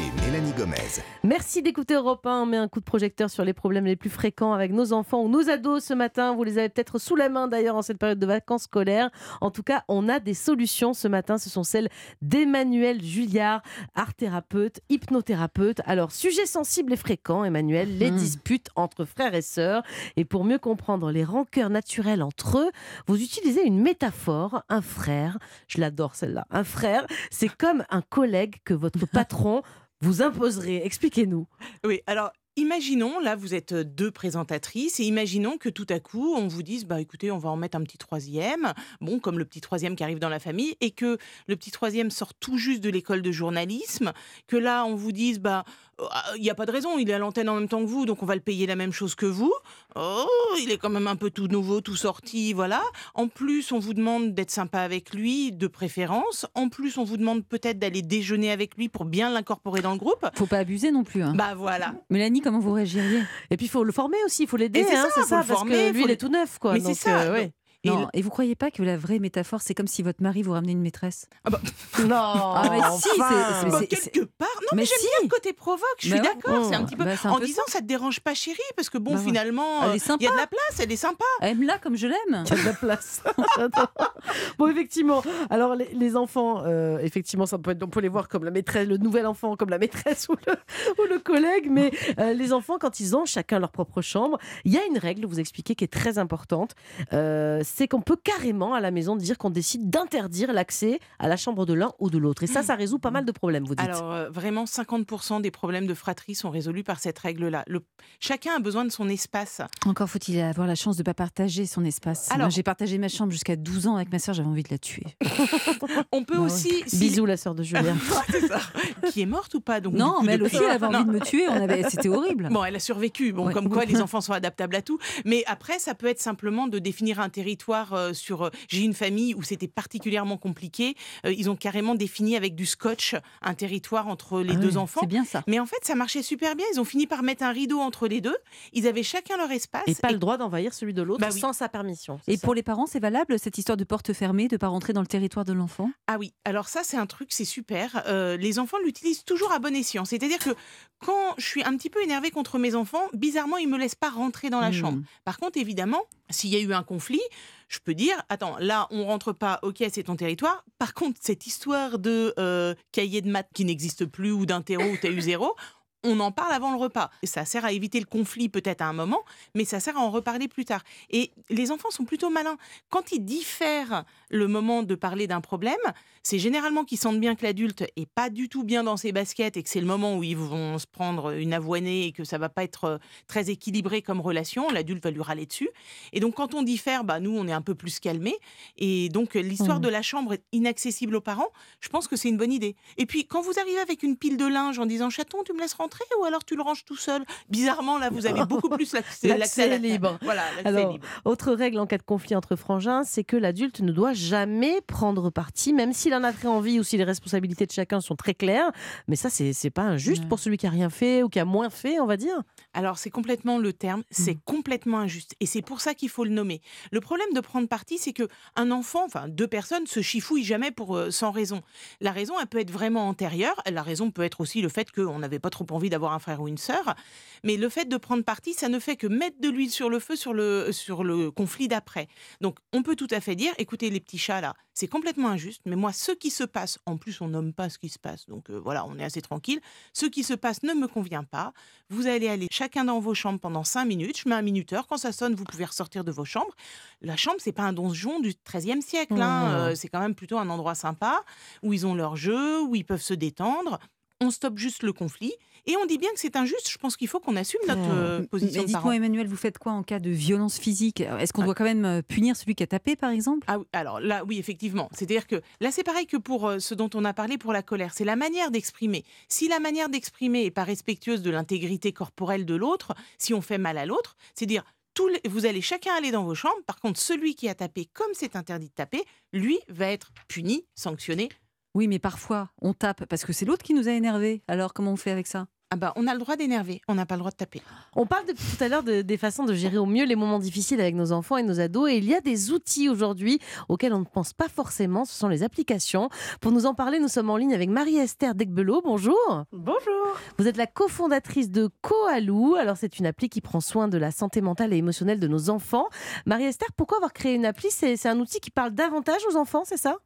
Speaker 1: et Mélanie Gomez.
Speaker 3: Merci d'écouter Europe 1. On met un coup de projecteur sur les problèmes les plus fréquents avec nos enfants ou nos ados ce matin. Vous les avez peut-être sous la main d'ailleurs en cette période de vacances scolaires. En tout cas, on a des solutions ce matin. Ce sont celles d'Emmanuel Julliard, art thérapeute, hypnothérapeute. Alors, sujet sensible et fréquent, Emmanuel, les
Speaker 2: Hmm.
Speaker 3: disputes entre frères et sœurs. Et pour mieux comprendre les rancœurs naturelles entre eux, vous utilisez une métaphore. Un frère, je l'adore celle-là. Un frère, c'est comme un collègue que votre patron vous imposerez. Expliquez-nous.
Speaker 5: Oui, alors. Imaginons, là, vous êtes deux présentatrices, et imaginons que tout à coup, on vous dise, bah écoutez, on va en mettre un petit troisième, bon, comme le petit troisième qui arrive dans la famille, et que le petit troisième sort tout juste de l'école de journalisme, que là, on vous dise, bah, il n'y a pas de raison, il est à l'antenne en même temps que vous, donc on va le payer la même chose que vous. Oh, il est quand même un peu tout nouveau, tout sorti, voilà. En plus, on vous demande d'être sympa avec lui, de préférence. En plus, on vous demande peut-être d'aller déjeuner avec lui pour bien l'incorporer dans le groupe.
Speaker 2: Faut pas abuser non plus. hein.
Speaker 5: Bah voilà.
Speaker 2: Mélanie, comment vous réagiriez?
Speaker 3: Et puis il faut le former aussi, il faut l'aider,
Speaker 5: c'est
Speaker 3: hein,
Speaker 5: ça, faut
Speaker 3: ça,
Speaker 5: le
Speaker 3: parce
Speaker 5: former,
Speaker 3: que lui
Speaker 5: faut
Speaker 3: il est tout neuf quoi.
Speaker 5: Mais c'est ça.
Speaker 3: euh, ouais.
Speaker 5: Et
Speaker 2: Non, et vous croyez pas que la vraie métaphore, c'est comme si votre mari vous ramenait une maîtresse
Speaker 3: Non,
Speaker 2: Ah, mais si, c'est-
Speaker 3: enfin.
Speaker 2: c'est-
Speaker 5: Bah,
Speaker 2: c'est-
Speaker 5: quelque part. Non, mais,
Speaker 2: Mais
Speaker 5: j'aime
Speaker 2: si.
Speaker 5: bien le côté provoque. Je suis
Speaker 2: Bah ouais.
Speaker 5: d'accord. C'est un petit peu.
Speaker 2: Bah, c'est un
Speaker 5: en
Speaker 2: peu
Speaker 5: disant, ça. te dérange pas, chérie, parce que bon,
Speaker 2: Bah
Speaker 5: finalement,
Speaker 2: Elle est
Speaker 5: euh, il y a de la place, elle est sympa.
Speaker 2: Aime-la comme je l'aime.
Speaker 3: Il y a de la place. Bon, effectivement. Alors, les, les enfants, euh, effectivement, ça peut être, on peut les voir comme la maîtresse, le nouvel enfant, comme la maîtresse ou le, ou le collègue. Mais euh, les enfants, quand ils ont chacun leur propre chambre, il y a une règle, vous expliquez, qui est très importante. Euh, c'est qu'on peut carrément à la maison dire qu'on décide d'interdire l'accès à la chambre de l'un ou de l'autre. Et ça, ça résout pas mal de problèmes, vous dites.
Speaker 5: Alors euh, vraiment, 50% des problèmes de fratrie sont résolus par cette règle-là. Le- Chacun a besoin de son espace.
Speaker 2: Encore faut-il avoir la chance de ne pas partager son espace.
Speaker 5: Alors-
Speaker 2: j'ai partagé ma chambre jusqu'à 12 ans avec ma soeur, j'avais envie de la tuer.
Speaker 5: On peut
Speaker 2: Bah ouais.
Speaker 5: aussi... si-
Speaker 3: Bisous, la sœur de Julien.
Speaker 5: Qui est morte ou pas donc,
Speaker 2: non, mais elle aussi, elle avait
Speaker 5: Non.
Speaker 2: envie de me tuer. Avait... C'était horrible.
Speaker 5: Bon, elle a survécu. Bon,
Speaker 2: Ouais.
Speaker 5: comme quoi les enfants sont adaptables à tout. Mais après, ça peut être simplement de définir un territoire euh, sur. euh, J'ai une famille où c'était particulièrement compliqué. Euh, ils ont carrément défini avec du scotch un territoire entre les
Speaker 2: Ah
Speaker 5: deux enfants.
Speaker 2: C'est bien ça.
Speaker 5: Mais en fait, ça marchait super bien. Ils ont fini par mettre un rideau entre les deux. Ils avaient chacun leur espace.
Speaker 3: Et pas
Speaker 5: Et-
Speaker 3: le droit d'envahir celui de l'autre
Speaker 5: Bah oui.
Speaker 3: sans sa permission.
Speaker 2: Et
Speaker 3: ça
Speaker 2: pour les parents, c'est valable cette histoire de porte fermée, de ne pas rentrer dans le territoire de l'enfant?
Speaker 5: Ah oui, alors ça c'est un truc, c'est super. Euh, les enfants l'utilisent toujours à bon escient. C'est-à-dire que quand je suis un petit peu énervée contre mes enfants, bizarrement ils me laissent pas rentrer dans la
Speaker 2: Hmm.
Speaker 5: chambre. Par contre, évidemment, s'il y a eu un conflit, je peux dire, attends, là on rentre pas, ok c'est ton territoire. Par contre, cette histoire de euh, cahier de maths qui n'existe plus ou d'interro où tu as eu zéro, on en parle avant le repas. Ça sert à éviter le conflit peut-être à un moment, mais ça sert à en reparler plus tard. Et les enfants sont plutôt malins. Quand ils diffèrent le moment de parler d'un problème, c'est généralement qu'ils sentent bien que l'adulte est pas du tout bien dans ses baskets et que c'est le moment où ils vont se prendre une avoinée et que ça va pas être euh, très équilibré comme relation. L'adulte va lui râler dessus. Et donc quand on diffère, bah nous on est un peu plus calmés. Et donc l'histoire
Speaker 2: Mhm.
Speaker 5: de la chambre est inaccessible aux parents. Je pense que c'est une bonne idée. Et puis quand vous arrivez avec une pile de linge en disant chaton, tu me laisses rentrer ou alors tu le ranges tout seul? Bizarrement là vous avez beaucoup plus l'accès
Speaker 3: L'accès
Speaker 5: à la-
Speaker 3: libre.
Speaker 5: Voilà, l'accès
Speaker 3: Alors,
Speaker 5: libre.
Speaker 3: Autre règle en cas de conflit entre frangins, c'est que l'adulte ne doit jamais prendre parti, même s'il en a très envie ou si les responsabilités de chacun sont très claires. Mais ça, c'est c'est pas injuste
Speaker 2: Ouais.
Speaker 3: pour celui qui a rien fait ou qui a moins fait, on va dire.
Speaker 5: Alors, c'est complètement le terme, c'est
Speaker 2: Mmh.
Speaker 5: complètement injuste. Et c'est pour ça qu'il faut le nommer. Le problème de prendre parti, c'est que un enfant, enfin deux personnes, se chifouillent jamais pour, euh, sans raison. La raison, elle peut être vraiment antérieure. La raison peut être aussi le fait qu'on n'avait pas trop envie d'avoir un frère ou une sœur. Mais le fait de prendre parti, ça ne fait que mettre de l'huile sur le feu sur le, sur le conflit d'après. Donc, on peut tout à fait dire, écoutez, les petits chats là, c'est complètement injuste. Mais moi, ce qui se passe, en plus, on nomme pas ce qui se passe. Donc, euh, voilà, on est assez tranquille. Ce qui se passe ne me convient pas. Vous allez aller chacun dans vos chambres pendant 5 minutes. Je mets un minuteur. Quand ça sonne, vous pouvez ressortir de vos chambres. La chambre, c'est pas un donjon du XIIIe siècle. hein.
Speaker 3: Mmh.
Speaker 5: Euh, c'est quand même plutôt un endroit sympa où ils ont leur jeu, où ils peuvent se détendre. On stoppe juste le conflit et on dit bien que c'est injuste. Je pense qu'il faut qu'on assume notre euh,
Speaker 2: Mais
Speaker 5: position parent.
Speaker 2: dites-moi, Emmanuel, vous faites quoi en cas de violence physique? Est-ce qu'on
Speaker 5: Ah.
Speaker 2: doit quand même euh, punir celui qui a tapé, par exemple?
Speaker 5: Ah alors là, oui, effectivement. C'est-à-dire que là, c'est pareil que pour euh, ce dont on a parlé pour la colère. C'est la manière d'exprimer. Si la manière d'exprimer est pas respectueuse de l'intégrité corporelle de l'autre, si on fait mal à l'autre, c'est dire tous les- vous allez chacun aller dans vos chambres. Par contre, celui qui a tapé, comme c'est interdit de taper, lui va être puni, sanctionné.
Speaker 2: Oui, mais parfois, on tape parce que c'est l'autre qui nous a énervés. Alors, comment on fait avec ça?
Speaker 5: Ah bah, on a le droit d'énerver, on n'a pas le droit de taper.
Speaker 3: On parle depuis tout à l'heure de- des façons de gérer au mieux les moments difficiles avec nos enfants et nos ados. Et il y a des outils aujourd'hui auxquels on ne pense pas forcément. Ce sont les applications. Pour nous en parler, nous sommes en ligne avec Marie-Esther Degbelot. Bonjour.
Speaker 7: Bonjour.
Speaker 3: Vous êtes la cofondatrice de Koalou. Alors, c'est une appli qui prend soin de la santé mentale et émotionnelle de nos enfants. Marie-Esther, pourquoi avoir créé une appli? C'est c'est un outil qui parle davantage aux enfants, c'est ça?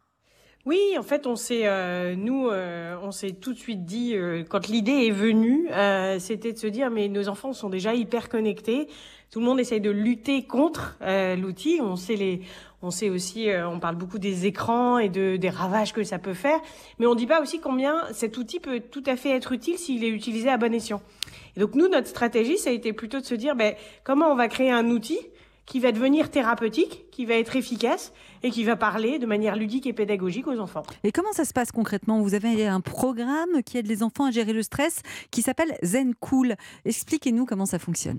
Speaker 7: Oui, en fait, on s'est, euh, nous, euh, on s'est tout de suite dit, euh, quand l'idée est venue, euh, c'était de se dire, mais nos enfants sont déjà hyper connectés. Tout le monde essaye de lutter contre euh, l'outil. On sait les, on sait aussi, euh, on parle beaucoup des écrans et de des ravages que ça peut faire, mais on dit pas aussi combien cet outil peut tout à fait être utile s'il est utilisé à bon escient. Et donc nous, notre stratégie, ça a été plutôt de se dire, ben, comment on va créer un outil qui va devenir thérapeutique, qui va être efficace et qui va parler de manière ludique et pédagogique aux enfants.
Speaker 2: Et comment ça se passe concrètement? Vous avez un programme qui aide les enfants à gérer le stress qui s'appelle Zen Cool. Expliquez-nous comment ça fonctionne.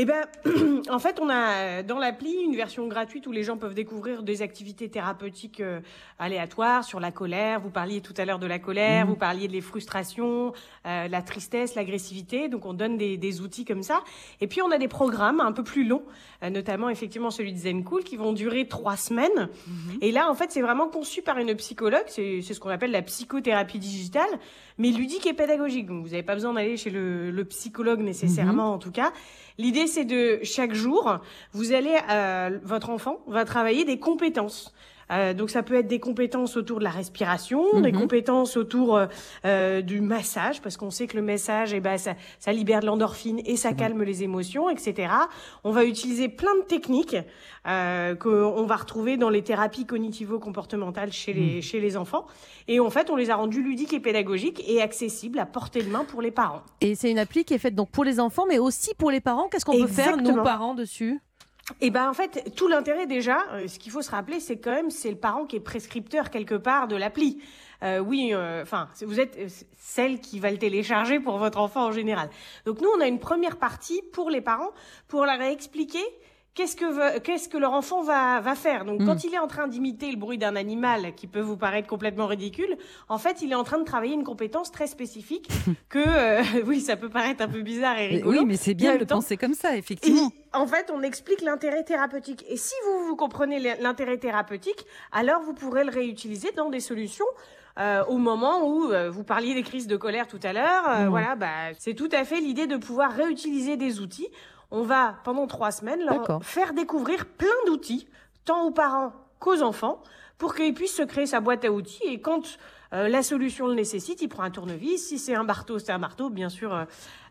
Speaker 7: Eh ben, en fait, on a dans l'appli une version gratuite où les gens peuvent découvrir des activités thérapeutiques euh, aléatoires sur la colère. Vous parliez tout à l'heure de la colère,
Speaker 2: Mhm.
Speaker 7: vous parliez des frustrations, euh, la tristesse, l'agressivité. Donc, on donne des, des outils comme ça. Et puis, on a des programmes un peu plus longs, euh, notamment effectivement celui de Zen Cool, qui vont durer trois semaines. Et là, en fait, c'est vraiment conçu par une psychologue. C'est ce qu'on appelle la psychothérapie digitale, mais ludique et pédagogique. Donc, vous n'avez pas besoin d'aller chez le, le psychologue nécessairement, en tout cas. L'idée, c'est de chaque jour, vous allez, euh, votre enfant va travailler des compétences. Euh, donc ça peut être des compétences autour de la respiration, des
Speaker 2: Mhm.
Speaker 7: compétences autour euh, euh, du massage, parce qu'on sait que le massage, eh ben, ça, ça libère de l'endorphine et ça calme les émotions, etc. On va utiliser plein de techniques euh, qu'on va retrouver dans les thérapies cognitivo-comportementales chez les, chez les enfants. Et en fait, on les a rendus ludiques et pédagogiques et accessibles à portée de main pour les parents.
Speaker 3: Et c'est une appli qui est faite donc pour les enfants, mais aussi pour les parents. Qu'est-ce qu'on peut faire, nous, parents, dessus?
Speaker 7: Et ben en fait, tout l'intérêt déjà, euh, ce qu'il faut se rappeler, c'est quand même c'est le parent qui est prescripteur quelque part de l'appli. Euh, oui, euh, enfin, vous êtes euh, celle qui va le télécharger pour votre enfant en général. Donc nous, on a une première partie pour les parents pour leur expliquer qu'est-ce que veut- qu'est-ce que leur enfant va va faire? Donc quand il est en train d'imiter le bruit d'un animal qui peut vous paraître complètement ridicule, en fait, il est en train de travailler une compétence très spécifique que euh, oui, ça peut paraître un peu bizarre et
Speaker 2: Mais
Speaker 7: rigolo.
Speaker 2: oui, mais c'est
Speaker 7: en
Speaker 2: bien de
Speaker 7: temps,
Speaker 2: penser comme ça,
Speaker 7: et
Speaker 2: effectivement.
Speaker 7: en fait, on explique l'intérêt thérapeutique. Et si vous, vous comprenez l'intérêt thérapeutique, alors vous pourrez le réutiliser dans des solutions. euh, au moment où euh, vous parliez des crises de colère tout à l'heure, euh,
Speaker 2: Mhm.
Speaker 7: voilà, bah, c'est tout à fait l'idée de pouvoir réutiliser des outils. On va pendant trois semaines leur faire découvrir plein d'outils, tant aux parents qu'aux enfants, pour qu'ils puissent se créer sa boîte à outils. Et quand euh, la solution le nécessite, il prend un tournevis. Si c'est un marteau, c'est un marteau. Bien sûr, euh,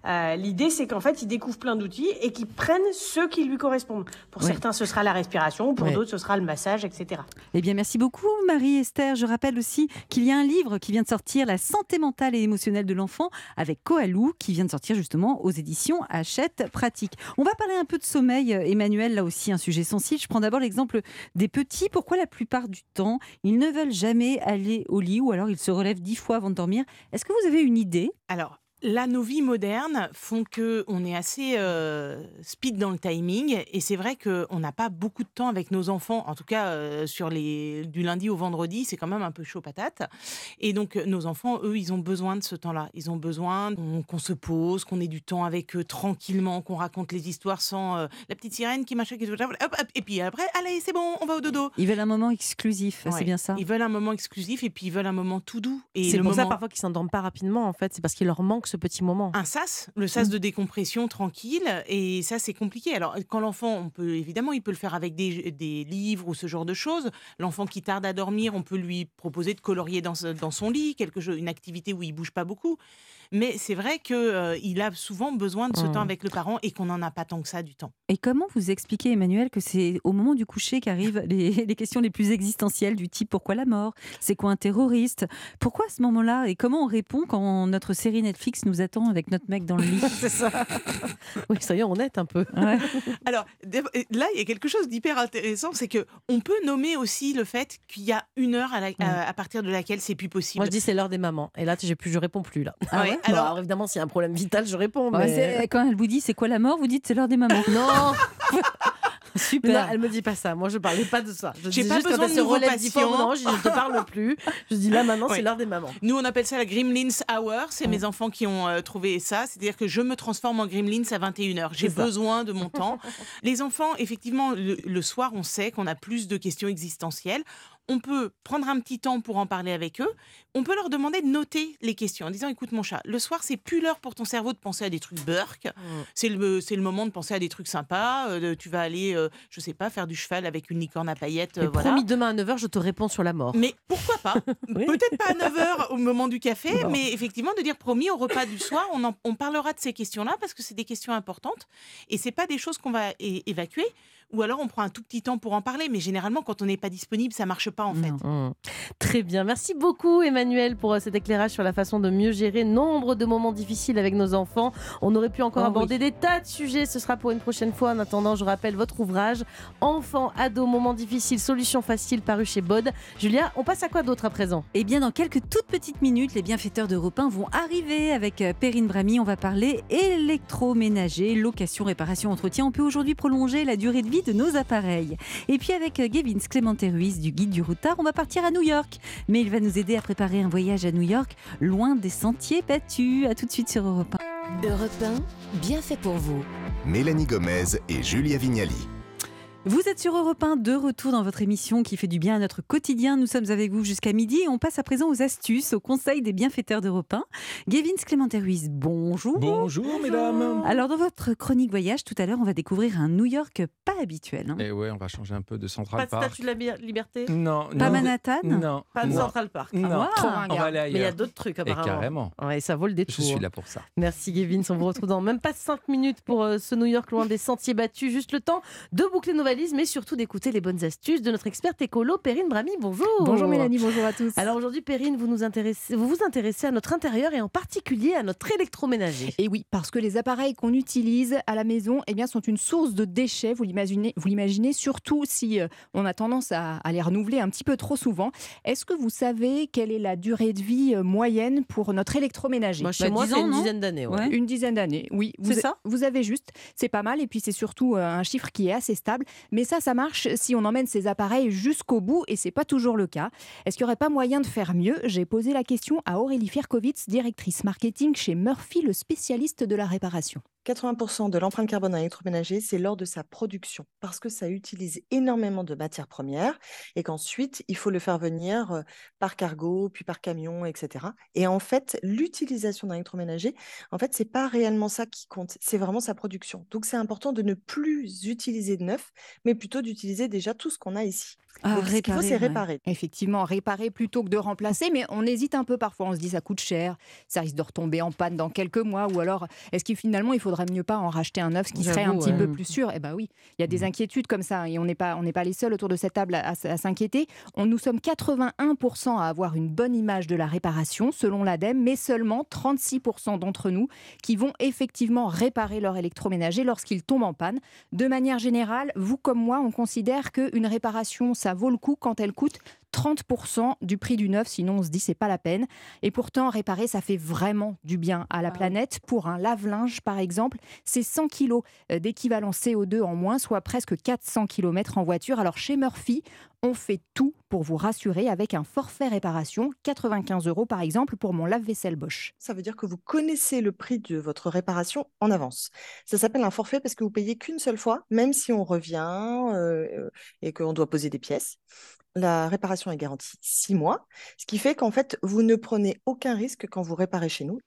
Speaker 7: euh, l'idée c'est qu'en fait, il découvre plein d'outils et qu'il prenne ceux qui lui correspondent. Pour certains, ce sera la respiration. Pour
Speaker 3: Ouais.
Speaker 7: d'autres, ce sera le massage, etc.
Speaker 2: Eh bien, merci beaucoup, Marie-Esther. Je rappelle aussi qu'il y a un livre qui vient de sortir, La santé mentale et émotionnelle de l'enfant, avec Koalou, qui vient de sortir justement aux éditions Hachette Pratique. On va parler un peu de sommeil, euh, Emmanuel, là aussi, un sujet sensible. Je prends d'abord l'exemple des petits. Pourquoi la plupart du temps, ils ne veulent jamais aller au lit ou alors ils se relèvent dix fois avant de dormir? Est-ce que vous avez une idée?
Speaker 5: Alors, là, nos vies modernes font que on est assez euh, speed dans le timing, et c'est vrai qu'on n'a pas beaucoup de temps avec nos enfants. En tout cas, euh, sur les du lundi au vendredi, c'est quand même un peu chaud patate. Et donc, euh, nos enfants, eux, ils ont besoin de ce temps-là. Ils ont besoin qu'on qu'on se pose, qu'on ait du temps avec eux tranquillement, qu'on raconte les histoires sans euh, la petite sirène qui machin, qui hop, hop, et puis après, allez, c'est bon, on va au dodo.
Speaker 2: Ils veulent un moment exclusif,
Speaker 5: Ouais.
Speaker 2: c'est bien ça?
Speaker 5: Ils veulent un moment exclusif et puis ils veulent un moment tout doux. Et
Speaker 3: C'est pour ça
Speaker 5: moment-
Speaker 3: parfois qu'ils s'endorment pas rapidement, en fait. C'est parce qu'il leur manque ce petit moment.
Speaker 5: un sas, le sas de décompression tranquille, et ça c'est compliqué. Alors quand l'enfant, on peut évidemment, il peut le faire avec des, des livres ou ce genre de choses. L'enfant qui tarde à dormir, on peut lui proposer de colorier dans, dans son lit, quelque chose, une activité où il bouge pas beaucoup. Mais c'est vrai que euh, il a souvent besoin de ce
Speaker 3: Mmh.
Speaker 5: temps avec le parent et qu'on n'en a pas tant que ça du temps.
Speaker 2: Et comment vous expliquez, Emmanuel, que c'est au moment du coucher qu'arrivent les, les questions les plus existentielles du type pourquoi la mort? C'est quoi un terroriste? Pourquoi à ce moment-là Et comment on répond quand notre série Netflix nous attend avec notre mec dans le lit?
Speaker 3: C'est ça. oui, soyons honnêtes un peu.
Speaker 2: Ouais.
Speaker 5: Alors là, il y a quelque chose d'hyper intéressant, c'est que on peut nommer aussi le fait qu'il y a une heure à, la- à- à partir de laquelle c'est plus possible.
Speaker 3: Moi, je dis c'est l'heure des mamans. Et là, j'ai plus, je réponds plus là.
Speaker 2: Ah
Speaker 5: Ouais,
Speaker 2: ouais
Speaker 5: alors-
Speaker 3: alors évidemment, s'il y a un problème vital, je réponds.
Speaker 2: Ouais,
Speaker 3: mais-
Speaker 2: c'est- Quand elle vous dit c'est quoi la mort, vous dites c'est l'heure des mamans.
Speaker 3: Non,
Speaker 2: Super.
Speaker 3: non, elle me dit pas ça. Moi, je parlais pas de ça. Je
Speaker 5: J'ai
Speaker 3: dis
Speaker 5: pas
Speaker 3: juste
Speaker 5: besoin
Speaker 3: quand elle
Speaker 5: de
Speaker 3: se relève non, je je te parle plus. Je dis là maintenant,
Speaker 5: Ouais.
Speaker 3: c'est l'heure des mamans.
Speaker 5: Nous, on appelle ça la Gremlins Hour. C'est mes enfants qui ont euh, trouvé ça. C'est-à-dire que je me transforme en Gremlins à 21h. J'ai besoin de mon temps. Les enfants, effectivement, le, le soir, on sait qu'on a plus de questions existentielles. On peut prendre un petit temps pour en parler avec eux. On peut leur demander de noter les questions en disant Écoute, mon chat, le soir, c'est plus l'heure pour ton cerveau de penser à des trucs burk. C'est le, c'est le moment de penser à des trucs sympas. Euh, tu vas aller, euh, je sais pas, faire du cheval avec une licorne à paillettes. euh, voilà.
Speaker 3: promis, demain à 9h, je te réponds sur la mort.
Speaker 5: Mais pourquoi pas
Speaker 3: Oui.
Speaker 5: Peut-être pas à 9h au moment du café, mais effectivement de dire promis au repas du soir, on, en- on parlera de ces questions-là parce que c'est des questions importantes et c'est pas des choses qu'on va évacuer. Ou alors on prend un tout petit temps pour en parler, mais généralement quand on n'est pas disponible, ça marche pas en fait.
Speaker 3: Mmh. Très bien. Merci beaucoup, Emmanuel, pour euh, cet éclairage sur la façon de mieux gérer nombre de moments difficiles avec nos enfants. On aurait pu encore
Speaker 2: Oh
Speaker 3: aborder des tas de sujets. Ce sera pour une prochaine fois. En attendant, je rappelle votre ouvrage Enfants, ados, moments difficiles, solutions faciles, paru chez Bod. Julia, on passe à quoi d'autre à présent?
Speaker 2: Eh bien, dans quelques toutes petites minutes, les bienfaiteurs d'Europe 1 vont arriver avec euh, Perrine Brami. On va parler électroménager, location, réparation, entretien. On peut aujourd'hui prolonger la durée de vie de nos appareils. Et puis avec euh, Gavin Clémenté Ruiz du Guide du Routard, on va partir à New York. Mais il va nous aider à préparer un voyage à New York, loin des sentiers battus. À tout de suite sur Europe 1.
Speaker 6: Europe 1, bien fait pour vous.
Speaker 1: Mélanie Gomez et Julia Vignali.
Speaker 2: Vous êtes sur Europe 1, de retour dans votre émission qui fait du bien à notre quotidien. Nous sommes avec vous jusqu'à midi et on passe à présent aux astuces, au conseil des bienfaiteurs d'Europe 1. Gavin Clémenté Ruiz, bonjour.
Speaker 8: Bonjour mesdames.
Speaker 2: Alors dans votre chronique voyage, tout à l'heure, on va découvrir un New York pas habituel. hein.
Speaker 8: Et ouais, on va changer un peu de Central
Speaker 3: Pas de
Speaker 8: Park.
Speaker 3: statue de la liberté?
Speaker 8: Non,
Speaker 2: Pas
Speaker 8: non.
Speaker 2: Manhattan?
Speaker 8: Non.
Speaker 3: Pas de
Speaker 8: non.
Speaker 3: Central Park.
Speaker 8: Non.
Speaker 2: Ah,
Speaker 3: Trop
Speaker 8: On va aller
Speaker 3: Mais il y a
Speaker 8: ailleurs.
Speaker 3: d'autres trucs
Speaker 8: Et
Speaker 3: apparemment.
Speaker 8: carrément.
Speaker 3: Ouais, ça vaut le
Speaker 8: Je
Speaker 3: détour.
Speaker 8: suis là pour ça.
Speaker 3: Merci Gavin, on vous retrouve dans même pas 5 minutes pour euh, ce New York loin des sentiers battus. Juste le temps de boucler nos mais surtout d'écouter les bonnes astuces de notre experte écolo, Perrine Brami. Bonjour.
Speaker 6: Bonjour Mélanie, bonjour à tous.
Speaker 3: Alors aujourd'hui, Perrine, vous nous intéressez, vous vous intéressez à notre intérieur et en particulier à notre électroménager.
Speaker 6: Et oui, parce que les appareils qu'on utilise à la maison eh bien, sont une source de déchets, vous l'imaginez, vous l'imaginez surtout si euh, on a tendance à, à les renouveler un petit peu trop souvent. Est-ce que vous savez quelle est la durée de vie euh, moyenne pour notre électroménager?
Speaker 3: Moi, chez
Speaker 2: Bah,
Speaker 3: moi,
Speaker 2: 10
Speaker 3: c'est une dizaine d'années. ouais.
Speaker 6: Une dizaine d'années, oui. Vous,
Speaker 2: C'est ça?
Speaker 6: Vous avez juste, c'est pas mal, et puis c'est surtout euh, un chiffre qui est assez stable. Mais ça, ça marche si on emmène ces appareils jusqu'au bout, et c'est pas toujours le cas. Est-ce qu'il n'y aurait pas moyen de faire mieux? J'ai posé la question à Aurélie Fierkowitz, directrice marketing chez Murphy, le spécialiste de la réparation.
Speaker 9: 80% de l'empreinte carbone d'un électroménager, c'est lors de sa production, parce que ça utilise énormément de matières premières et qu'ensuite, il faut le faire venir euh, par cargo, puis par camion, etc. Et en fait, l'utilisation d'un électroménager, en fait, c'est pas réellement ça qui compte, c'est vraiment sa production. Donc, c'est important de ne plus utiliser de neuf, mais plutôt d'utiliser déjà tout ce qu'on a ici.
Speaker 2: Ah,
Speaker 9: Donc, ce qu'il faut, c'est
Speaker 2: ouais.
Speaker 9: réparer.
Speaker 6: Effectivement, réparer plutôt que de remplacer, mais on hésite un peu parfois. On se dit ça coûte cher, ça risque de retomber en panne dans quelques mois, ou alors est-ce qu'il finalement il faudrait mieux pas en racheter un neuf, ce qui serait un petit
Speaker 3: ouais.
Speaker 6: peu plus sûr Eh ben oui, il y a des inquiétudes comme ça, et on n'est pas on n'est pas les seuls autour de cette table à, à- à s'inquiéter. On nous sommes 81% à avoir une bonne image de la réparation selon l'ADEME, mais seulement 36% d'entre nous qui vont effectivement réparer leur électroménager lorsqu'il tombe en panne. De manière générale, vous comme moi, on considère qu'une réparation, ça vaut le coup quand elle coûte 30% du prix du neuf, sinon on se dit c'est pas la peine. Et pourtant, réparer, ça fait vraiment du bien à la planète. Pour un lave-linge, par exemple, c'est 100 kg d'équivalent CO2 en moins, soit presque 400 km en voiture. Alors chez Murphy, on fait tout pour vous rassurer avec un forfait réparation, 95 euros par exemple pour mon lave-vaisselle Bosch.
Speaker 9: Ça veut dire que vous connaissez le prix de votre réparation en avance. Ça s'appelle un forfait parce que vous payez qu'une seule fois, même si on revient euh, et qu'on doit poser des pièces. La réparation est garantie six mois, ce qui fait qu'en fait, vous ne prenez aucun risque quand vous réparez chez nous.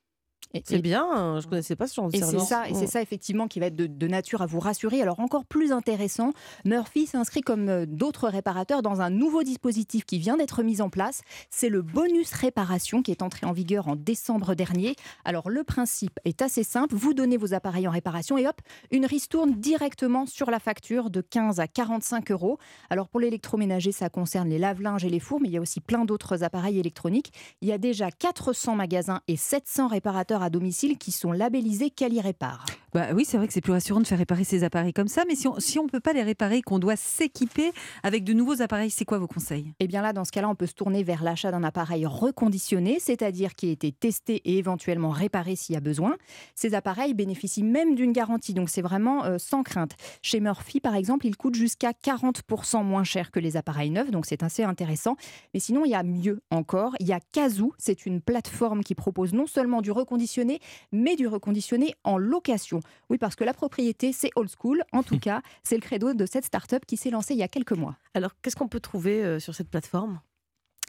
Speaker 3: C'est bien, hein, je connaissais pas ce genre de
Speaker 6: Et c'est
Speaker 3: service.
Speaker 6: ça, et c'est
Speaker 3: Mm.
Speaker 6: ça effectivement qui va être de, de nature à vous rassurer. Alors encore plus intéressant, Murphy s'inscrit comme euh, d'autres réparateurs dans un nouveau dispositif qui vient d'être mis en place. C'est le bonus réparation qui est entré en vigueur en décembre dernier. Alors le principe est assez simple, vous donnez vos appareils en réparation et hop, une ristourne directement sur la facture de 15 à 45 euros. Alors pour l'électroménager, ça concerne les lave-linges et les fours, mais il y a aussi plein d'autres appareils électroniques. Il y a déjà 400 magasins et 700 réparateurs à domicile qui sont labellisés Cali Répare.
Speaker 2: Bah oui, c'est vrai que c'est plus rassurant de faire réparer ces appareils comme ça, mais si on si on peut pas les réparer, qu'on doit s'équiper avec de nouveaux appareils, c'est quoi vos conseils?
Speaker 6: Et bien là, dans ce cas-là, on peut se tourner vers l'achat d'un appareil reconditionné, c'est-à-dire qui a été testé et éventuellement réparé s'il y a besoin. Ces appareils bénéficient même d'une garantie, donc c'est vraiment euh, sans crainte. Chez Murphy, par exemple, ils coûtent jusqu'à 40% moins cher que les appareils neufs, donc c'est assez intéressant. Mais sinon, il y a mieux encore. Il y a Kazoo, c'est une plateforme qui propose non seulement du reconditionné, mais du reconditionné en location. Oui, parce que la propriété, c'est old school. En tout cas, c'est le credo de cette start-up qui s'est lancée il y a quelques mois.
Speaker 3: Alors, qu'est-ce qu'on peut trouver euh, sur cette plateforme?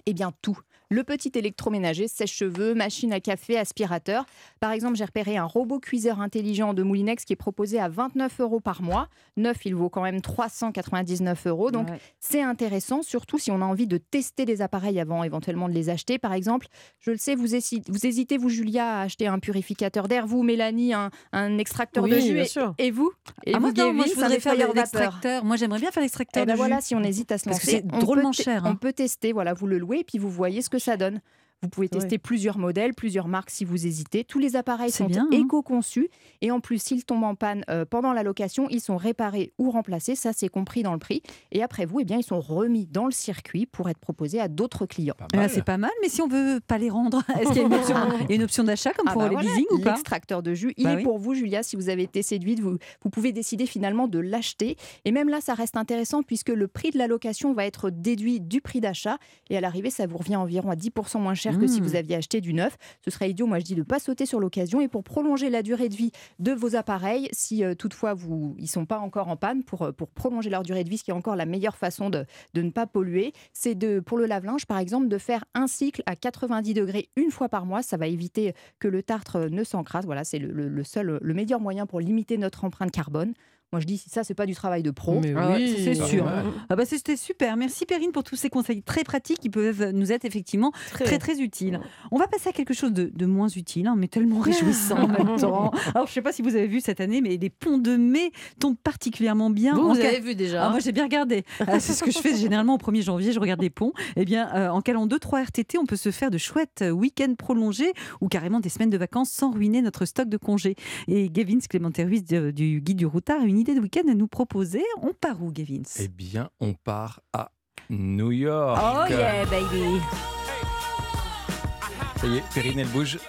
Speaker 6: Eh bien, tout. Le petit électroménager, sèche-cheveux, machine à café, aspirateur. Par exemple, j'ai repéré un robot cuiseur intelligent de Moulinex qui est proposé à 29 euros par mois. Neuf, il vaut quand même 399 euros. Donc,
Speaker 2: Ouais.
Speaker 6: c'est intéressant, surtout si on a envie de tester des appareils avant éventuellement de les acheter. Par exemple, je le sais, vous, vous hésitez, vous, Julia, à acheter un purificateur d'air. Vous, Mélanie, un, un extracteur de jus.
Speaker 3: bien
Speaker 6: et,
Speaker 3: sûr.
Speaker 6: et vous? Et
Speaker 2: Ah, moi,
Speaker 6: vous,
Speaker 2: non, moi,
Speaker 6: Gavin,
Speaker 2: je voudrais faire l'extracteur. Moi, j'aimerais bien faire l'extracteur
Speaker 6: Eh ben voilà, si on hésite à se lancer,
Speaker 2: c'est drôlement cher, hein.
Speaker 6: On peut tester, voilà, vous le louez et puis vous voyez ce que ça donne. Vous pouvez tester plusieurs modèles, plusieurs marques si vous hésitez. Tous les appareils sont
Speaker 2: bien, hein.
Speaker 6: éco-conçus et en plus, s'ils tombent en panne euh, pendant la location, ils sont réparés ou remplacés. Ça, c'est compris dans le prix. Et après vous, eh bien, ils sont remis dans le circuit pour être proposés à d'autres clients.
Speaker 2: Ah,
Speaker 8: mal.
Speaker 2: c'est pas mal, mais si on veut pas les rendre, est-ce qu'il y a une option, il y a une option d'achat comme
Speaker 6: Ah
Speaker 2: pour
Speaker 6: bah
Speaker 2: les
Speaker 6: voilà,
Speaker 2: leasing ou pas?
Speaker 6: L'extracteur de jus, il
Speaker 2: Bah
Speaker 6: est
Speaker 2: oui.
Speaker 6: pour vous, Julia. Si vous avez été séduite, vous, vous pouvez décider finalement de l'acheter. Et même là, ça reste intéressant puisque le prix de la location va être déduit du prix d'achat. Et à l'arrivée, ça vous revient environ à 10% moins cher cher que si
Speaker 2: Mmh.
Speaker 6: vous aviez acheté du neuf. Ce serait idiot, moi je dis, de ne pas sauter sur l'occasion. Et pour prolonger la durée de vie de vos appareils, si euh, toutefois vous, ils ne sont pas encore en panne, pour, euh, pour prolonger leur durée de vie, ce qui est encore la meilleure façon de, de ne pas polluer, c'est de, pour le lave-linge par exemple, de faire un cycle à 90 degrés une fois par mois. Ça va éviter que le tartre euh, ne s'encrasse. Voilà, c'est le, le- le seul, le meilleur moyen pour limiter notre empreinte carbone. Moi je dis, si ça, c'est pas du travail de pro.
Speaker 3: Mais
Speaker 2: Ah
Speaker 3: oui.
Speaker 2: c'est sûr.
Speaker 8: Pas mal.
Speaker 2: Ah bah c'était super. Merci Perrine pour tous ces conseils très pratiques qui peuvent nous être effectivement très très utiles. On va passer à quelque chose de, de moins utile, hein, mais tellement réjouissant en même temps. Alors je sais pas si vous avez vu cette année, mais les ponts de mai tombent particulièrement bien.
Speaker 3: Vous,
Speaker 2: en
Speaker 3: vous
Speaker 2: cas-
Speaker 3: avez vu déjà
Speaker 2: Ah, moi j'ai bien regardé. Ah, c'est ce que je fais généralement au 1er janvier, je regarde les ponts. Eh bien, euh, en calant 2-3 RTT, on peut se faire de chouettes euh, week-ends prolongés ou carrément des semaines de vacances sans ruiner notre stock de congés. Et Gavin Clémenté Ruiz du, du Guide du Routard a une idée de week-end à nous proposer. On part où, Gavin
Speaker 8: Eh bien, on part à New York.
Speaker 2: Oh yeah, baby
Speaker 8: Ça y est, Perrine, elle bouge.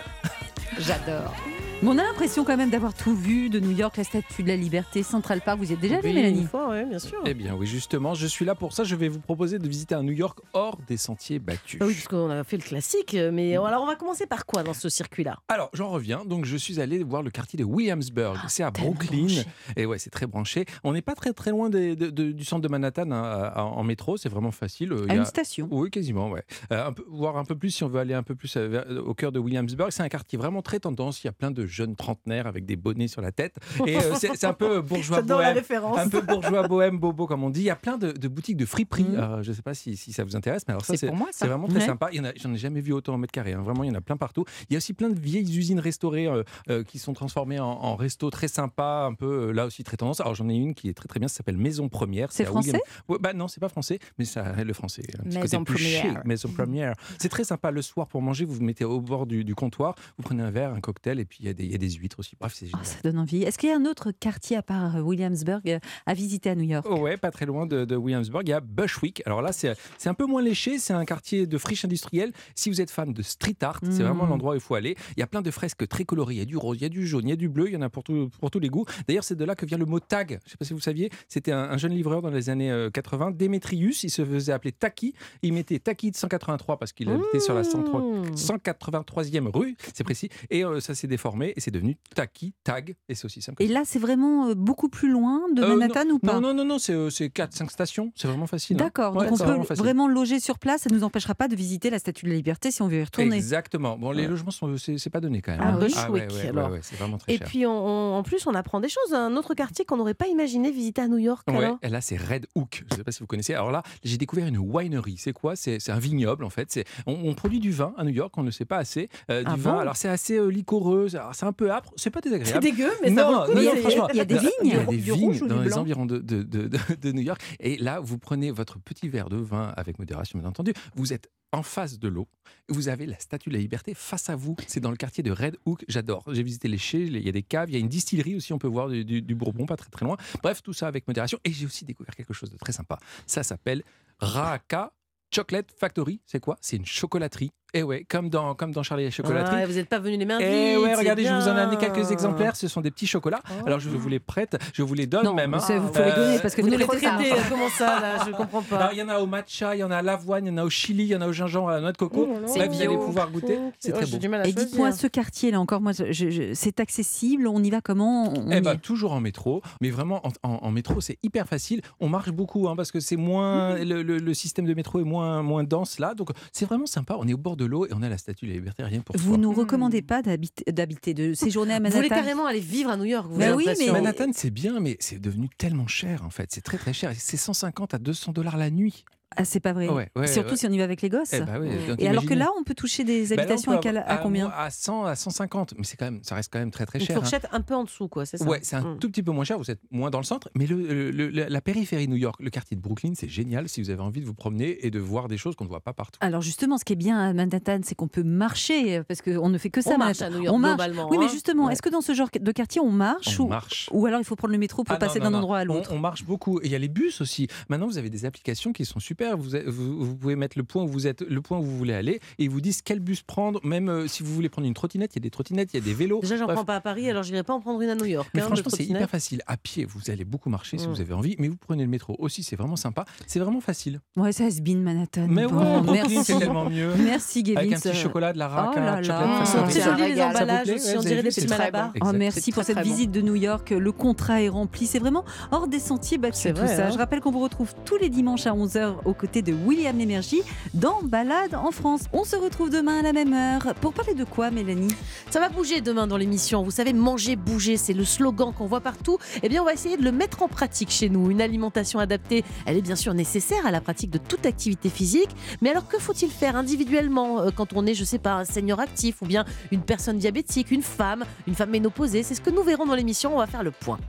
Speaker 6: J'adore.
Speaker 2: Mais on a l'impression quand même d'avoir tout vu de New York, la Statue de la Liberté, Central Park. Vous y êtes déjà allé,
Speaker 3: Oui,
Speaker 2: Mélanie?
Speaker 3: une fois, ouais, bien sûr.
Speaker 8: Eh bien, oui, justement, je suis là pour ça. Je vais vous proposer de visiter un New York hors des sentiers battus.
Speaker 3: Ah oui, parce qu'on a fait le classique, mais alors on va commencer par quoi dans ce circuit-là?
Speaker 8: Alors, j'en reviens. Donc, je suis allé voir le quartier de Williamsburg. C'est à Brooklyn.
Speaker 3: branché.
Speaker 8: Et ouais, c'est très branché. On n'est pas très très loin des- de- de- du centre de Manhattan hein, en métro. C'est vraiment facile. Euh, il
Speaker 2: À
Speaker 8: y
Speaker 2: une
Speaker 8: a-
Speaker 2: station.
Speaker 8: Oui, quasiment, ouais. Euh, un peu, voire un peu plus si on veut aller un peu plus euh, vers- au cœur de Williamsburg. C'est un quartier vraiment très tendance. Il y a plein de jeunes trentenaires avec des bonnets sur la tête. Et euh, c'est un peu bourgeois
Speaker 3: la
Speaker 8: bohème.
Speaker 3: référence.
Speaker 8: Un peu bourgeois bohème, bobo, comme on dit. Il y a plein de, de boutiques de friperie.
Speaker 2: Mhm.
Speaker 8: Alors, je ne sais pas si, si ça vous intéresse, mais alors ça,
Speaker 6: C'est
Speaker 8: vraiment très
Speaker 2: Ouais.
Speaker 8: sympa. J'en ai jamais vu autant en mètre carré. hein. Vraiment, il y en a plein partout. Il y a aussi plein de vieilles usines restaurées euh, euh, qui sont transformées en, en resto très sympa, un peu euh, là aussi très tendance. Alors, j'en ai une qui est très très bien. Ça s'appelle Maison Première.
Speaker 2: C'est français?
Speaker 8: Ouais, bah non, c'est pas français, mais ça, le français. Un petit
Speaker 6: Maison
Speaker 8: côté
Speaker 6: Première.
Speaker 8: Maison Première. C'est très sympa le soir pour manger. Vous vous mettez au bord du, du comptoir, vous prenez un verre, un cocktail, et puis il y, a des- il y a des huîtres aussi. Bref, c'est
Speaker 2: Ah,
Speaker 8: génial.
Speaker 2: ça donne envie. Est-ce qu'il y a un autre quartier à part euh, Williamsburg euh, à visiter à New York?
Speaker 8: Oh ouais, pas très loin de, de Williamsburg, il y a Bushwick. Alors là, c'est un peu moins léché, c'est un quartier de friche industrielle. Si vous êtes fan de street art, c'est vraiment l'endroit où il faut aller. Il y a plein de fresques très colorées. Il y a du rose, il y a du jaune, il y a du bleu, il y en a pour, tout- pour tous les goûts. D'ailleurs, c'est de là que vient le mot tag. Je ne sais pas si vous saviez, c'était un, un jeune livreur dans les années euh, 80, Démétrius. Il se faisait appeler Taki. Il mettait Taki de 183 parce qu'il habitait sur la 103
Speaker 3: Mmh.
Speaker 8: 183e rue, c'est précis. Et euh, ça s'est déformé et c'est devenu Taki, Tag. Et c'est aussi simple que
Speaker 2: Et là, c'est vraiment euh, beaucoup plus loin de
Speaker 8: Euh,
Speaker 2: Manhattan ou pas
Speaker 8: non, non, non, non, c'est 4-5 stations. C'est vraiment facile. hein.
Speaker 2: D'accord,
Speaker 8: Ouais,
Speaker 2: donc on peut
Speaker 8: vraiment
Speaker 2: loger sur place, ça ne nous empêchera pas de visiter la Statue de la Liberté si on veut y retourner.
Speaker 8: Exactement. Bon, les logements, sont- c'est pas donné quand même.
Speaker 3: Ah,
Speaker 8: hein.
Speaker 3: Bushwick,
Speaker 8: ouais, ouais,
Speaker 3: alors.
Speaker 8: ouais, ouais, c'est vraiment très
Speaker 3: Et
Speaker 8: cher.
Speaker 3: puis on- on- en plus, on apprend des choses. Un autre quartier qu'on n'aurait pas imaginé visiter à New York.
Speaker 8: Ouais,
Speaker 3: alors
Speaker 8: et là, c'est Red Hook. Je ne sais pas si vous connaissez. Alors là, j'ai découvert une winery. C'est quoi? C'est c'est un vignoble, en fait. C'est- On, on produit du vin à New York, on ne le sait pas assez. Euh, du
Speaker 3: Ah
Speaker 8: vin.
Speaker 3: bon?
Speaker 8: Alors, c'est assez euh, liquoreux. Alors, C'est un peu âpre. C'est pas
Speaker 3: C'est
Speaker 8: désagréable.
Speaker 3: dégueu, mais ça
Speaker 8: Non,
Speaker 3: vaut le coup.
Speaker 8: non, non,
Speaker 3: c'est-
Speaker 8: franchement,
Speaker 2: Il y a des vignes.
Speaker 8: Il y a des
Speaker 6: Du
Speaker 8: vignes
Speaker 6: rouge ou du
Speaker 8: dans les environs de, de- de- de- de New York. Et là, vous prenez votre petit verre de vin avec modération, bien entendu. Vous êtes en face de l'eau. Vous avez la Statue de la Liberté face à vous. C'est dans le quartier de Red Hook. J'adore. J'ai visité les chais, il y a des caves, il y a une distillerie aussi. On peut voir du, du- du Bourbon, pas très très loin. Bref, tout ça avec modération. Et j'ai aussi découvert quelque chose de très sympa. Ça s'appelle Raka Chocolate Factory. C'est quoi? C'est une chocolaterie. Et ouais, comme dans, comme dans Charlie et la chocolaterie.
Speaker 3: Ah, vous n'êtes pas venu les mains vides.
Speaker 8: Et ouais, regardez, je vous en ai amené quelques exemplaires. Ce sont des petits chocolats.
Speaker 3: Oh.
Speaker 8: Alors, je vous les prête, je vous les donne
Speaker 2: Non,
Speaker 8: même. hein.
Speaker 2: vous pouvez
Speaker 8: Euh,
Speaker 2: les donner parce que
Speaker 3: Vous
Speaker 2: nous
Speaker 3: les traitez comment ça là Je comprends pas.
Speaker 8: Il y en a au matcha, il y en a à l'avoine, il y en a au chili, il y en a au gingembre, à la noix de coco.
Speaker 3: Oh là là.
Speaker 8: Là, vous allez pouvoir goûter. C'est
Speaker 3: Oh,
Speaker 8: très
Speaker 3: j'ai
Speaker 8: bon.
Speaker 3: du mal à
Speaker 2: Et dites-moi, ce quartier-là, encore, moi, je- je- c'est accessible, on y va comment on
Speaker 8: Eh
Speaker 2: est
Speaker 8: toujours en métro, mais vraiment en, en- en métro, c'est hyper facile. On marche beaucoup hein, parce que c'est moins le, le- le système de métro est moins moins dense là, donc c'est vraiment sympa. On est au bord de l'eau et on a la Statue de la Liberté rien pour
Speaker 2: Vous
Speaker 8: soi.
Speaker 2: nous recommandez pas d'habiter, de séjourner à
Speaker 3: Vous voulez
Speaker 2: Manhattan
Speaker 3: carrément aller vivre à New York vous
Speaker 2: Bah oui, mais-
Speaker 8: Manhattan, c'est bien, mais c'est devenu tellement cher en fait. C'est très très cher. C'est 150 à 200 dollars la nuit.
Speaker 2: Ah, c'est pas vrai.
Speaker 8: Ouais, ouais,
Speaker 2: Surtout
Speaker 8: ouais.
Speaker 2: si on y va avec les gosses.
Speaker 8: Eh oui, donc
Speaker 2: Et alors que là, on peut toucher des
Speaker 8: là, on
Speaker 2: habitations à, quel-
Speaker 8: avoir-
Speaker 2: à combien
Speaker 8: À 100 à 150, mais c'est quand même, ça reste quand même très très
Speaker 3: Une
Speaker 8: cher. hein.
Speaker 3: fourchette un peu en dessous, quoi, c'est ça
Speaker 8: Ouais, c'est un
Speaker 3: Mm.
Speaker 8: tout petit peu moins cher, vous êtes moins dans le centre, mais le, le- le- la périphérie New York, le quartier de Brooklyn, c'est génial si vous avez envie de vous promener et de voir des choses qu'on ne voit pas partout.
Speaker 2: Alors justement, ce qui est bien à Manhattan, c'est qu'on peut marcher, euh, parce qu'on ne fait que ça.
Speaker 3: On marche
Speaker 2: Manhattan.
Speaker 3: à New York,
Speaker 2: on marche.
Speaker 3: globalement,
Speaker 2: Oui, mais
Speaker 3: hein.
Speaker 2: justement,
Speaker 3: Ouais.
Speaker 2: est-ce que dans ce genre de quartier, on marche
Speaker 8: On
Speaker 2: ou,
Speaker 8: marche.
Speaker 2: ou alors il faut prendre le métro pour
Speaker 8: Ah
Speaker 2: passer d'un endroit à
Speaker 8: On,
Speaker 2: l'autre?
Speaker 8: on marche beaucoup. Et il y a les bus aussi. Maintenant, vous avez des applications qui sont super. Super. Vous, êtes- vous, vous pouvez mettre le point où vous êtes, le point où vous voulez aller, et ils vous disent quel bus prendre. Même euh, si vous voulez prendre une trottinette, il y a des trottinettes, il y a des vélos.
Speaker 3: Déjà, j'en prends pas à Paris, alors j'irai pas en prendre une à New York.
Speaker 8: Mais
Speaker 3: hein,
Speaker 8: franchement, c'est hyper facile. À pied, vous allez beaucoup marcher si
Speaker 3: Mm.
Speaker 8: vous avez envie, mais vous prenez le métro aussi, c'est vraiment sympa. C'est vraiment facile.
Speaker 2: Ouais, ça has been Manhattan.
Speaker 8: Mais
Speaker 2: Bon,
Speaker 8: ouais,
Speaker 2: merci.
Speaker 8: c'est tellement mieux.
Speaker 2: Merci, Gavin.
Speaker 8: Avec un petit chocolat, de la raca,
Speaker 2: Oh là là.
Speaker 3: C'est joli les emballages aussi, on dirait des petits malabars.
Speaker 2: Oh, merci pour cette visite de New York. Le contrat est rempli. C'est vraiment hors des sentiers battus
Speaker 3: C'est
Speaker 2: tout
Speaker 3: vrai,
Speaker 2: ça.
Speaker 3: hein.
Speaker 2: Je rappelle qu'on vous retrouve tous les dimanches à 11h aux côtés de William Lémergie dans Balade en France. On se retrouve demain à la même heure. Pour parler de quoi, Mélanie?
Speaker 3: Ça va bouger demain dans l'émission. Vous savez, manger, bouger, c'est le slogan qu'on voit partout. Eh bien, on va essayer de le mettre en pratique chez nous. Une alimentation adaptée, elle est bien sûr nécessaire à la pratique de toute activité physique. Mais alors, que faut-il faire individuellement euh, quand on est, je sais pas, un senior actif ou bien une personne diabétique, une femme, une femme ménopausée? C'est ce que nous verrons dans l'émission. On va faire le point.